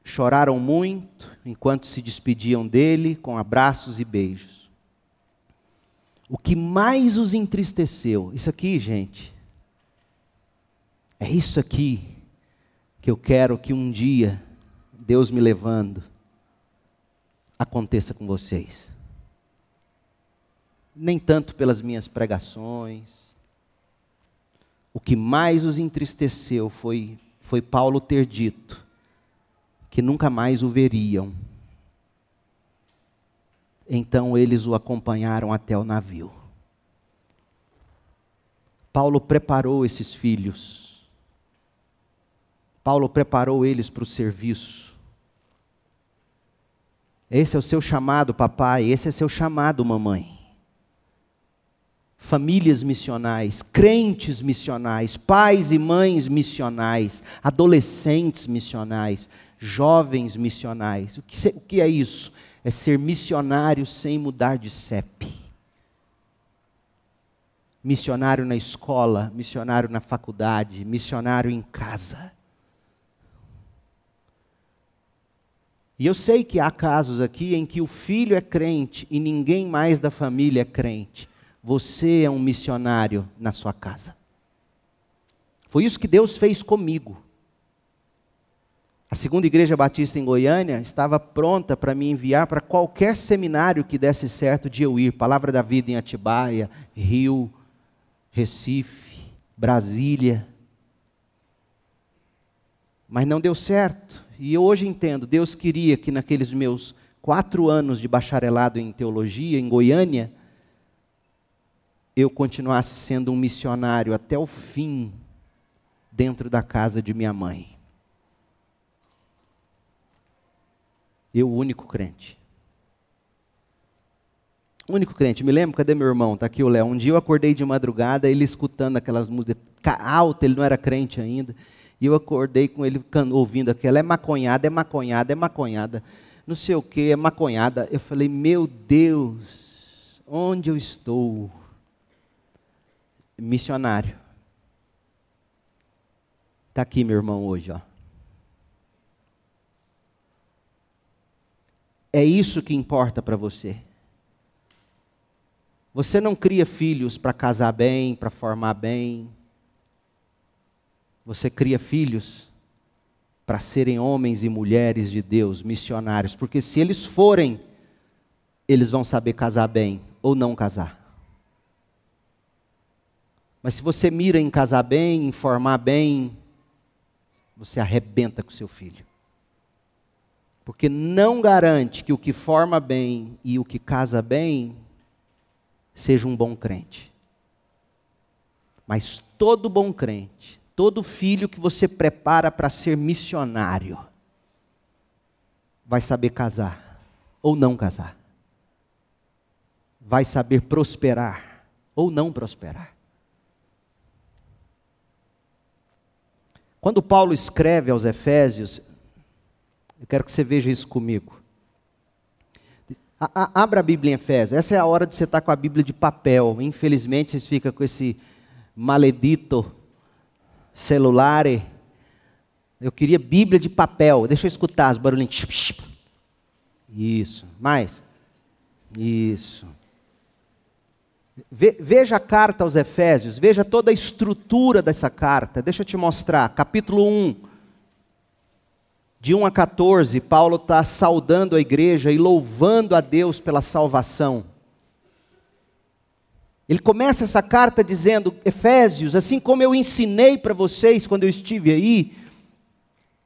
choraram muito enquanto se despediam dele com abraços e beijos. O que mais os entristeceu, isso aqui, gente, é isso aqui que eu quero que um dia, Deus me levando, aconteça com vocês. Nem tanto pelas minhas pregações. O que mais os entristeceu foi, foi Paulo ter dito que nunca mais o veriam. Então eles o acompanharam até o navio. Paulo preparou esses filhos. Paulo preparou eles para o serviço. Esse é o seu chamado, papai. Esse é seu chamado, mamãe. Famílias missionais, crentes missionais, pais e mães missionais, adolescentes missionais, jovens missionais. O que, o que é isso? É ser missionário sem mudar de CEP. Missionário na escola, missionário na faculdade, missionário em casa. E eu sei que há casos aqui em que o filho é crente e ninguém mais da família é crente. Você é um missionário na sua casa. Foi isso que Deus fez comigo. A segunda igreja batista em Goiânia estava pronta para me enviar para qualquer seminário que desse certo de eu ir. Palavra da Vida em Atibaia, Rio, Recife, Brasília. Mas não deu certo. E eu hoje entendo, Deus queria que naqueles meus quatro anos de bacharelado em teologia em Goiânia, eu continuasse sendo um missionário até o fim dentro da casa de minha mãe. Eu, o único crente. Único crente. Me lembro, cadê meu irmão? Está aqui o Léo. Um dia eu acordei de madrugada, ele escutando aquelas músicas alta, ele não era crente ainda. E eu acordei com ele ouvindo aquela, é maconhada, é maconhada, é maconhada. Não sei o que, é maconhada. Eu falei, meu Deus, onde eu estou? Missionário. Está aqui meu irmão hoje, ó. É isso que importa para você. Você não cria filhos para casar bem, para formar bem. Você cria filhos para serem homens e mulheres de Deus, missionários, porque se eles forem, eles vão saber casar bem ou não casar. Mas se você mira em casar bem, em formar bem, você arrebenta com seu filho. Porque não garante que o que forma bem e o que casa bem seja um bom crente. Mas todo bom crente, todo filho que você prepara para ser missionário, vai saber casar ou não casar. Vai saber prosperar ou não prosperar. Quando Paulo escreve aos Efésios, eu quero que você veja isso comigo. A, a, abra a Bíblia em Efésios. Essa é a hora de você estar com a Bíblia de papel. Infelizmente, vocês ficam com esse maledito celular. Eu queria Bíblia de papel. Deixa eu escutar os barulhinhos. Isso. Mais. Isso. Veja a carta aos Efésios, veja toda a estrutura dessa carta. Deixa eu te mostrar. Capítulo 1 de 1 a 14, Paulo está saudando a igreja e louvando a Deus pela salvação. Ele começa essa carta dizendo: Efésios, assim como eu ensinei para vocês quando eu estive aí,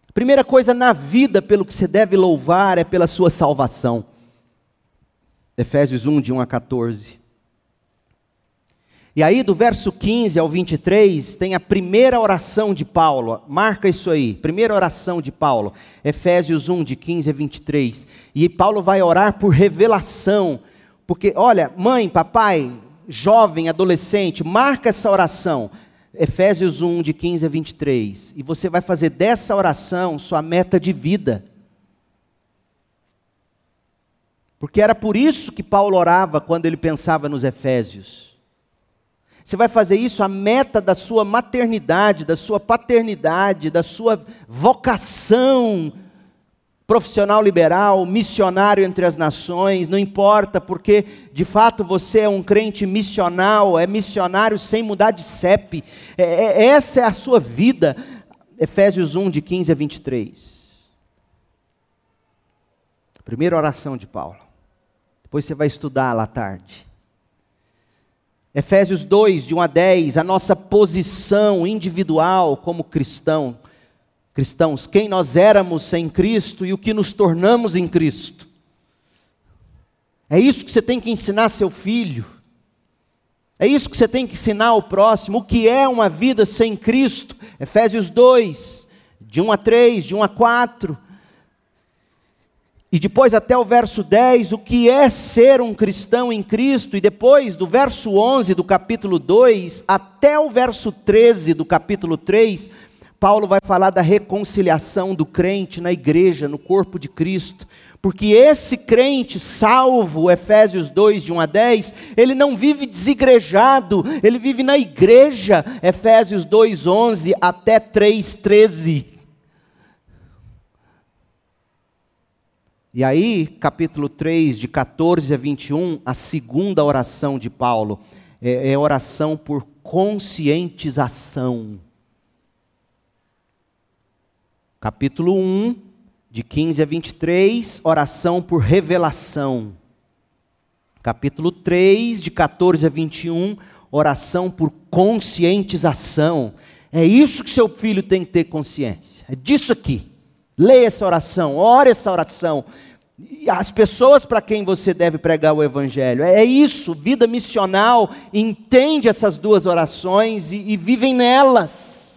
a primeira coisa na vida pelo que você deve louvar é pela sua salvação. Efésios 1, de 1 a 14. E aí, do verso 15 ao 23, tem a primeira oração de Paulo. Marca isso aí. Primeira oração de Paulo. Efésios 1, de 15 a 23. E Paulo vai orar por revelação. Porque, olha, mãe, papai, jovem, adolescente, marca essa oração. Efésios 1, de 15 a 23. E você vai fazer dessa oração sua meta de vida. Porque era por isso que Paulo orava quando ele pensava nos Efésios. Você vai fazer isso a meta da sua maternidade, da sua paternidade, da sua vocação profissional liberal, missionário entre as nações, não importa, porque de fato você é um crente missional, é missionário sem mudar de CEP, é, é, essa é a sua vida. Efésios 1, de 15 a 23. Primeira oração de Paulo. Depois você vai estudar lá à tarde. Efésios 2, de 1 a 10, a nossa posição individual como cristão cristãos, quem nós éramos sem Cristo e o que nos tornamos em Cristo. É isso que você tem que ensinar seu filho. É isso que você tem que ensinar ao próximo, o que é uma vida sem Cristo. Efésios 2, de 1 a 3, de 1 a 4. E depois até o verso 10, o que é ser um cristão em Cristo, e depois do verso 11 do capítulo 2 até o verso 13 do capítulo 3, Paulo vai falar da reconciliação do crente na igreja, no corpo de Cristo. Porque esse crente salvo, Efésios 2, de 1 a 10, ele não vive desigrejado, ele vive na igreja, Efésios 2, 11 até 3, 13. E aí, capítulo 3, de 14 a 21, a segunda oração de Paulo, é, é oração por conscientização capítulo 1, de 15 a 23, oração por revelação. Capítulo 3, de 14 a 21, oração por conscientização. É isso que seu filho tem que ter consciência. É disso aqui. Leia essa oração, ore essa oração. As pessoas para quem você deve pregar o Evangelho. É isso, vida missional, entende essas duas orações e, e vivem nelas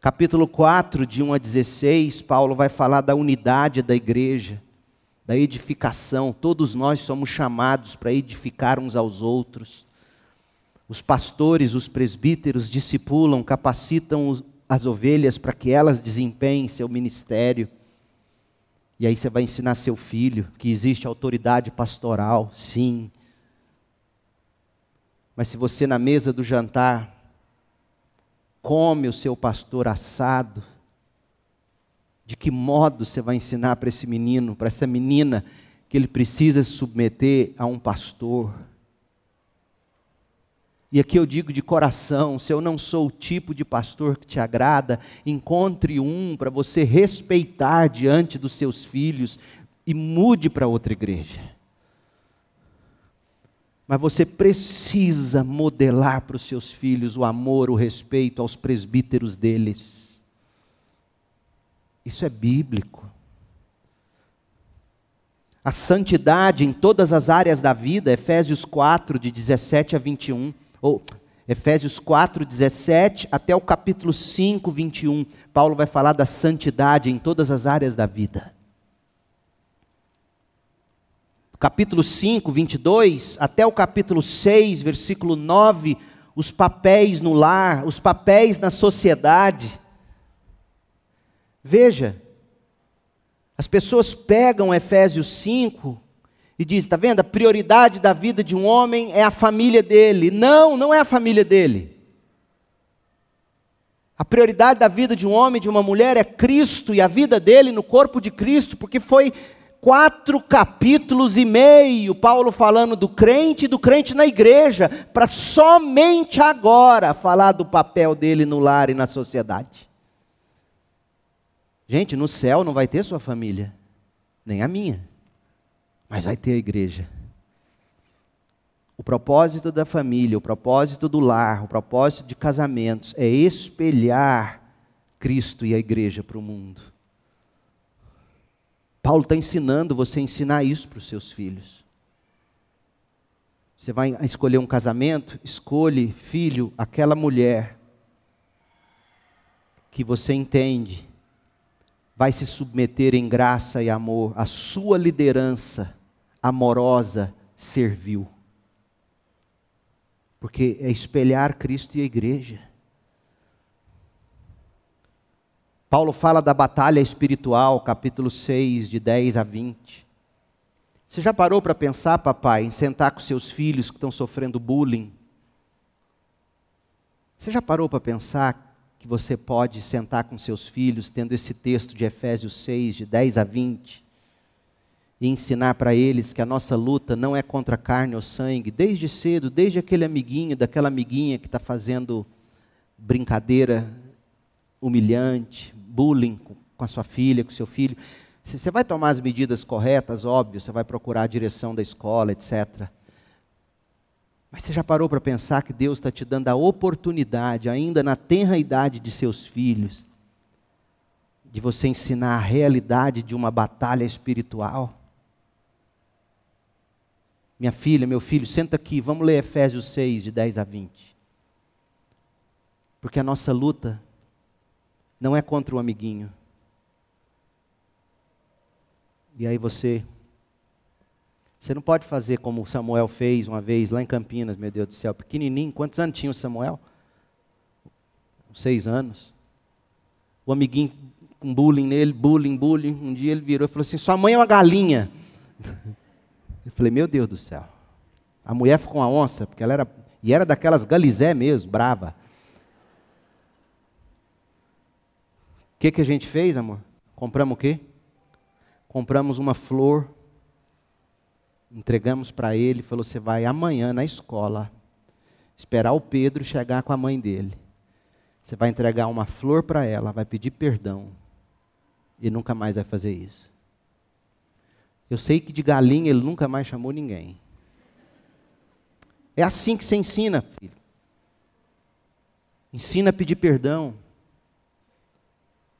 capítulo 4, de 1 a 16, Paulo vai falar da unidade da igreja, da edificação. Todos nós somos chamados para edificar uns aos outros. Os pastores, os presbíteros discipulam, capacitam as ovelhas para que elas desempenhem seu ministério. E aí você vai ensinar seu filho que existe autoridade pastoral, sim. Mas se você na mesa do jantar come o seu pastor assado? De que modo você vai ensinar para esse menino, para essa menina, que ele precisa se submeter a um pastor? E aqui eu digo de coração: se eu não sou o tipo de pastor que te agrada, encontre um para você respeitar diante dos seus filhos e mude para outra igreja mas você precisa modelar para os seus filhos o amor, o respeito aos presbíteros deles. Isso é bíblico. A santidade em todas as áreas da vida, Efésios 4, de 17 a 21, ou Efésios 4, 17 até o capítulo 5, 21, Paulo vai falar da santidade em todas as áreas da vida capítulo 5, 22, até o capítulo 6, versículo 9, os papéis no lar, os papéis na sociedade. Veja, as pessoas pegam Efésios 5 e dizem: está vendo? A prioridade da vida de um homem é a família dele. Não, não é a família dele. A prioridade da vida de um homem e de uma mulher é Cristo e a vida dele no corpo de Cristo, porque foi quatro capítulos e meio, Paulo falando do crente e do crente na igreja, para somente agora falar do papel dele no lar e na sociedade. Gente, no céu não vai ter sua família, nem a minha, mas vai ter a igreja. O propósito da família, o propósito do lar, o propósito de casamentos é espelhar Cristo e a igreja para o mundo. Paulo está ensinando você ensinar isso para os seus filhos. Você vai escolher um casamento? Escolhe, filho, aquela mulher que você entende vai se submeter em graça e amor à sua liderança amorosa, servil. Porque é espelhar Cristo e a igreja. Paulo fala da batalha espiritual, capítulo 6, de 10 a 20. Você já parou para pensar, papai, em sentar com seus filhos que estão sofrendo bullying? Você já parou para pensar que você pode sentar com seus filhos, tendo esse texto de Efésios 6, de 10 a 20, e ensinar para eles que a nossa luta não é contra carne ou sangue, desde cedo, desde aquele amiguinho, daquela amiguinha que está fazendo brincadeira humilhante, bullying com a sua filha, com o seu filho. Você vai tomar as medidas corretas, óbvio, você vai procurar a direção da escola, etc. Mas você já parou para pensar que Deus está te dando a oportunidade, ainda na tenra idade de seus filhos, de você ensinar a realidade de uma batalha espiritual? Minha filha, meu filho, senta aqui, vamos ler Efésios 6, de 10 a 20. Porque a nossa luta não é contra o amiguinho. E aí você. Você não pode fazer como Samuel fez uma vez lá em Campinas, meu Deus do céu, pequenininho. Quantos anos tinha o Samuel? Seis anos. O amiguinho com bullying nele, bullying, bullying. Um dia ele virou e falou assim: Sua mãe é uma galinha. Eu falei: Meu Deus do céu. A mulher ficou uma onça, porque ela era. E era daquelas galizé mesmo, brava. O que, que a gente fez, amor? Compramos o quê? Compramos uma flor, entregamos para ele, falou: Você vai amanhã na escola esperar o Pedro chegar com a mãe dele. Você vai entregar uma flor para ela, vai pedir perdão e nunca mais vai fazer isso. Eu sei que de galinha ele nunca mais chamou ninguém. É assim que você ensina, filho. Ensina a pedir perdão.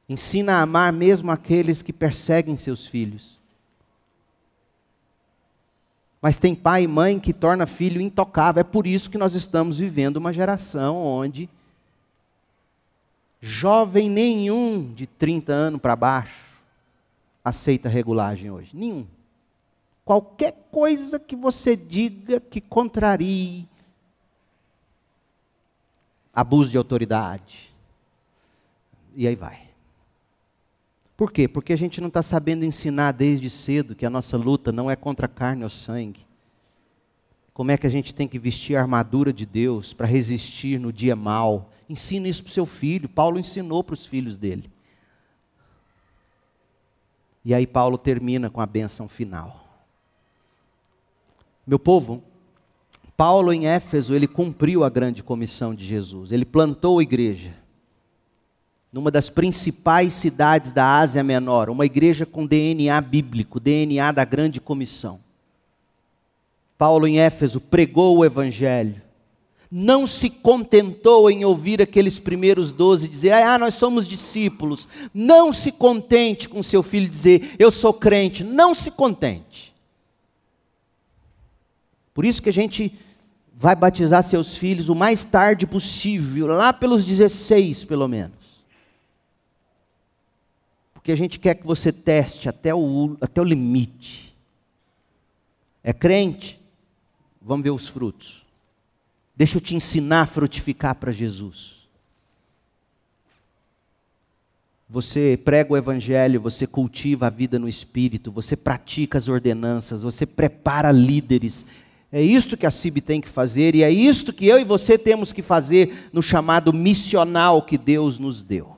Ensina a amar mesmo aqueles que perseguem seus filhos. Mas tem pai e mãe que torna filho intocável. É por isso que nós estamos vivendo uma geração onde jovem nenhum de 30 anos para baixo aceita regulagem hoje. Nenhum. Qualquer coisa que você diga que contrarie abuso de autoridade. E aí vai. Por quê? Porque a gente não está sabendo ensinar desde cedo que a nossa luta não é contra carne ou sangue. Como é que a gente tem que vestir a armadura de Deus para resistir no dia mal? Ensina isso para o seu filho. Paulo ensinou para os filhos dele. E aí Paulo termina com a bênção final. Meu povo, Paulo em Éfeso, ele cumpriu a grande comissão de Jesus. Ele plantou a igreja numa das principais cidades da Ásia Menor, uma igreja com DNA bíblico, DNA da grande comissão. Paulo em Éfeso pregou o evangelho. Não se contentou em ouvir aqueles primeiros doze dizer, ah, nós somos discípulos. Não se contente com seu filho dizer, eu sou crente. Não se contente. Por isso que a gente vai batizar seus filhos o mais tarde possível, lá pelos 16 pelo menos porque a gente quer que você teste até o, até o limite. É crente? Vamos ver os frutos. Deixa eu te ensinar a frutificar para Jesus. Você prega o Evangelho, você cultiva a vida no Espírito, você pratica as ordenanças, você prepara líderes. É isto que a CIB tem que fazer e é isto que eu e você temos que fazer no chamado missional que Deus nos deu.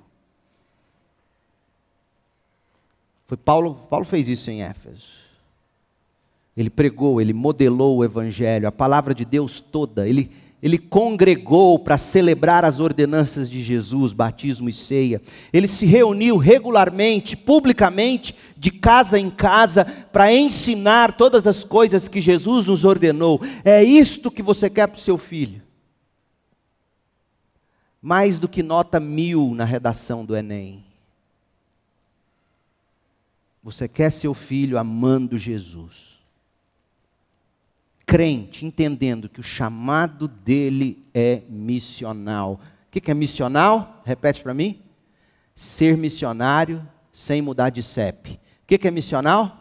Foi Paulo, Paulo fez isso em Éfeso. Ele pregou, ele modelou o evangelho, a palavra de Deus toda, ele ele congregou para celebrar as ordenanças de Jesus, batismo e ceia. Ele se reuniu regularmente, publicamente, de casa em casa, para ensinar todas as coisas que Jesus nos ordenou. É isto que você quer para o seu filho. Mais do que nota mil na redação do Enem. Você quer seu filho amando Jesus. Crente, entendendo que o chamado dele é missional. O que é missional? Repete para mim. Ser missionário sem mudar de CEP. O que é missional?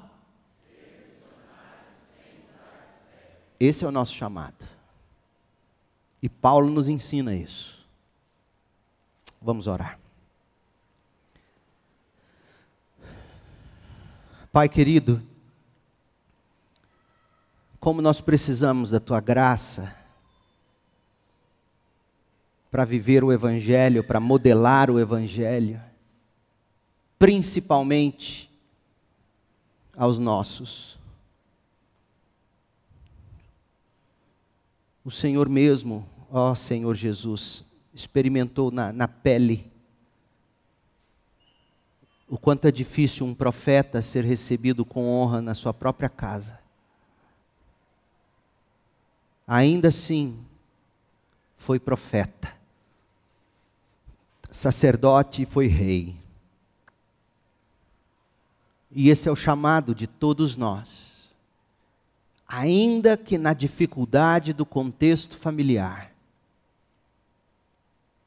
Esse é o nosso chamado. E Paulo nos ensina isso. Vamos orar. Pai querido, como nós precisamos da tua graça para viver o Evangelho, para modelar o Evangelho, principalmente aos nossos. O Senhor mesmo, ó Senhor Jesus, experimentou na, na pele o quanto é difícil um profeta ser recebido com honra na sua própria casa. Ainda assim, foi profeta, sacerdote e foi rei. E esse é o chamado de todos nós. Ainda que na dificuldade do contexto familiar,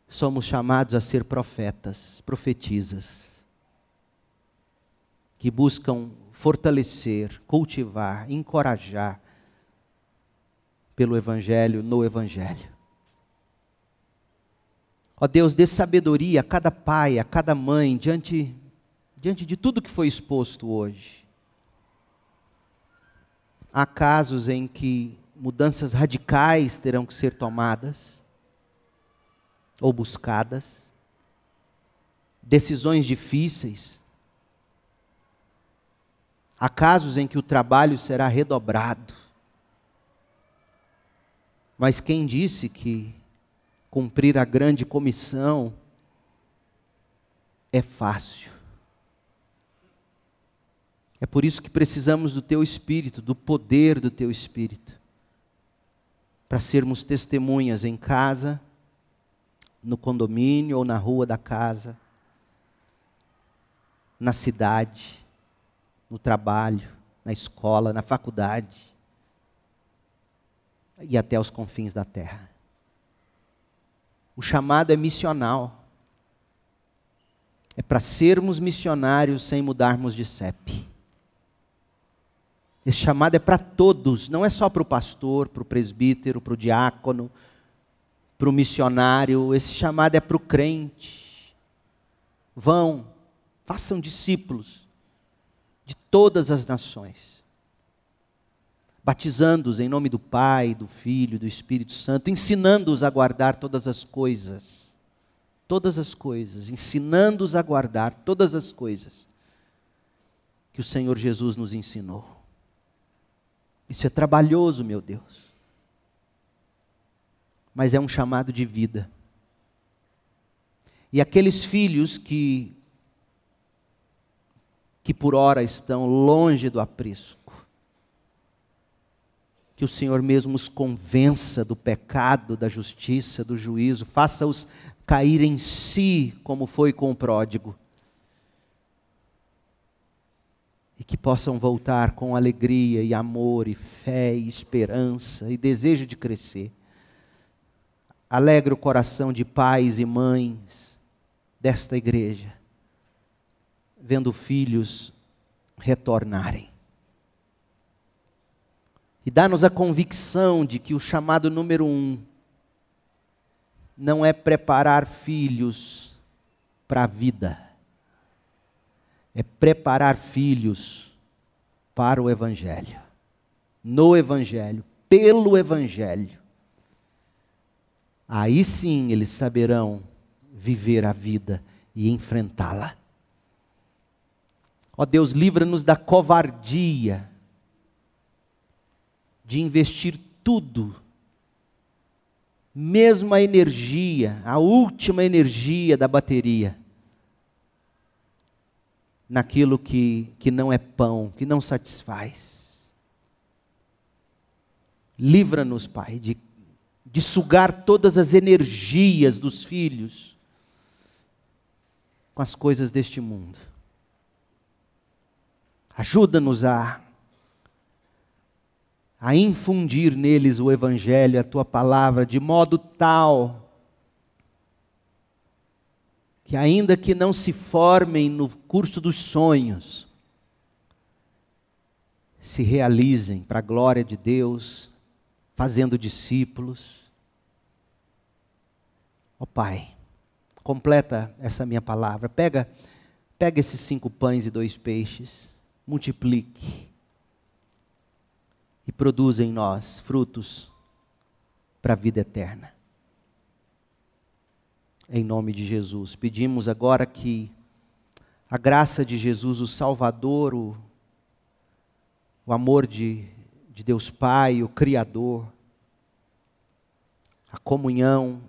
somos chamados a ser profetas, profetizas que buscam fortalecer, cultivar, encorajar pelo Evangelho, no Evangelho. Ó Deus, dê sabedoria a cada pai, a cada mãe, diante, diante de tudo que foi exposto hoje. Há casos em que mudanças radicais terão que ser tomadas ou buscadas, decisões difíceis, Há casos em que o trabalho será redobrado. Mas quem disse que cumprir a grande comissão é fácil? É por isso que precisamos do teu espírito, do poder do teu espírito, para sermos testemunhas em casa, no condomínio ou na rua da casa, na cidade no trabalho, na escola, na faculdade e até os confins da terra. O chamado é missional. É para sermos missionários sem mudarmos de CEP. Esse chamado é para todos, não é só para o pastor, para o presbítero, para o diácono, para o missionário. Esse chamado é para o crente. Vão, façam discípulos de todas as nações, batizando-os em nome do Pai, do Filho, do Espírito Santo, ensinando-os a guardar todas as coisas, todas as coisas, ensinando-os a guardar todas as coisas que o Senhor Jesus nos ensinou. Isso é trabalhoso, meu Deus. Mas é um chamado de vida. E aqueles filhos que que por ora estão longe do aprisco. Que o Senhor mesmo os convença do pecado, da justiça, do juízo, faça-os cair em si, como foi com o pródigo. E que possam voltar com alegria e amor e fé e esperança e desejo de crescer. Alegre o coração de pais e mães desta igreja vendo filhos retornarem. E dá-nos a convicção de que o chamado número um não é preparar filhos para a vida, é preparar filhos para o Evangelho, no Evangelho, pelo Evangelho. Aí sim eles saberão viver a vida e enfrentá-la. Ó Deus, livra-nos da covardia de investir tudo, mesmo a energia, a última energia da bateria, naquilo que, que não é pão, que não satisfaz. Livra-nos, Pai, de, de sugar todas as energias dos filhos com as coisas deste mundo. Ajuda-nos a, a infundir neles o Evangelho, a tua palavra, de modo tal que, ainda que não se formem no curso dos sonhos, se realizem para a glória de Deus, fazendo discípulos, Ó oh, Pai, completa essa minha palavra. Pega, pega esses cinco pães e dois peixes, multiplique e produza em nós frutos para a vida eterna. Em nome de Jesus, pedimos agora que a graça de Jesus, o Salvador, o, o amor de, de Deus Pai, o Criador, a comunhão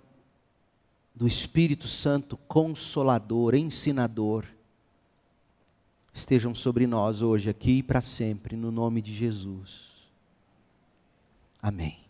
do Espírito Santo Consolador, Ensinador, estejam sobre nós hoje, aqui e para sempre, no nome de Jesus. Amém.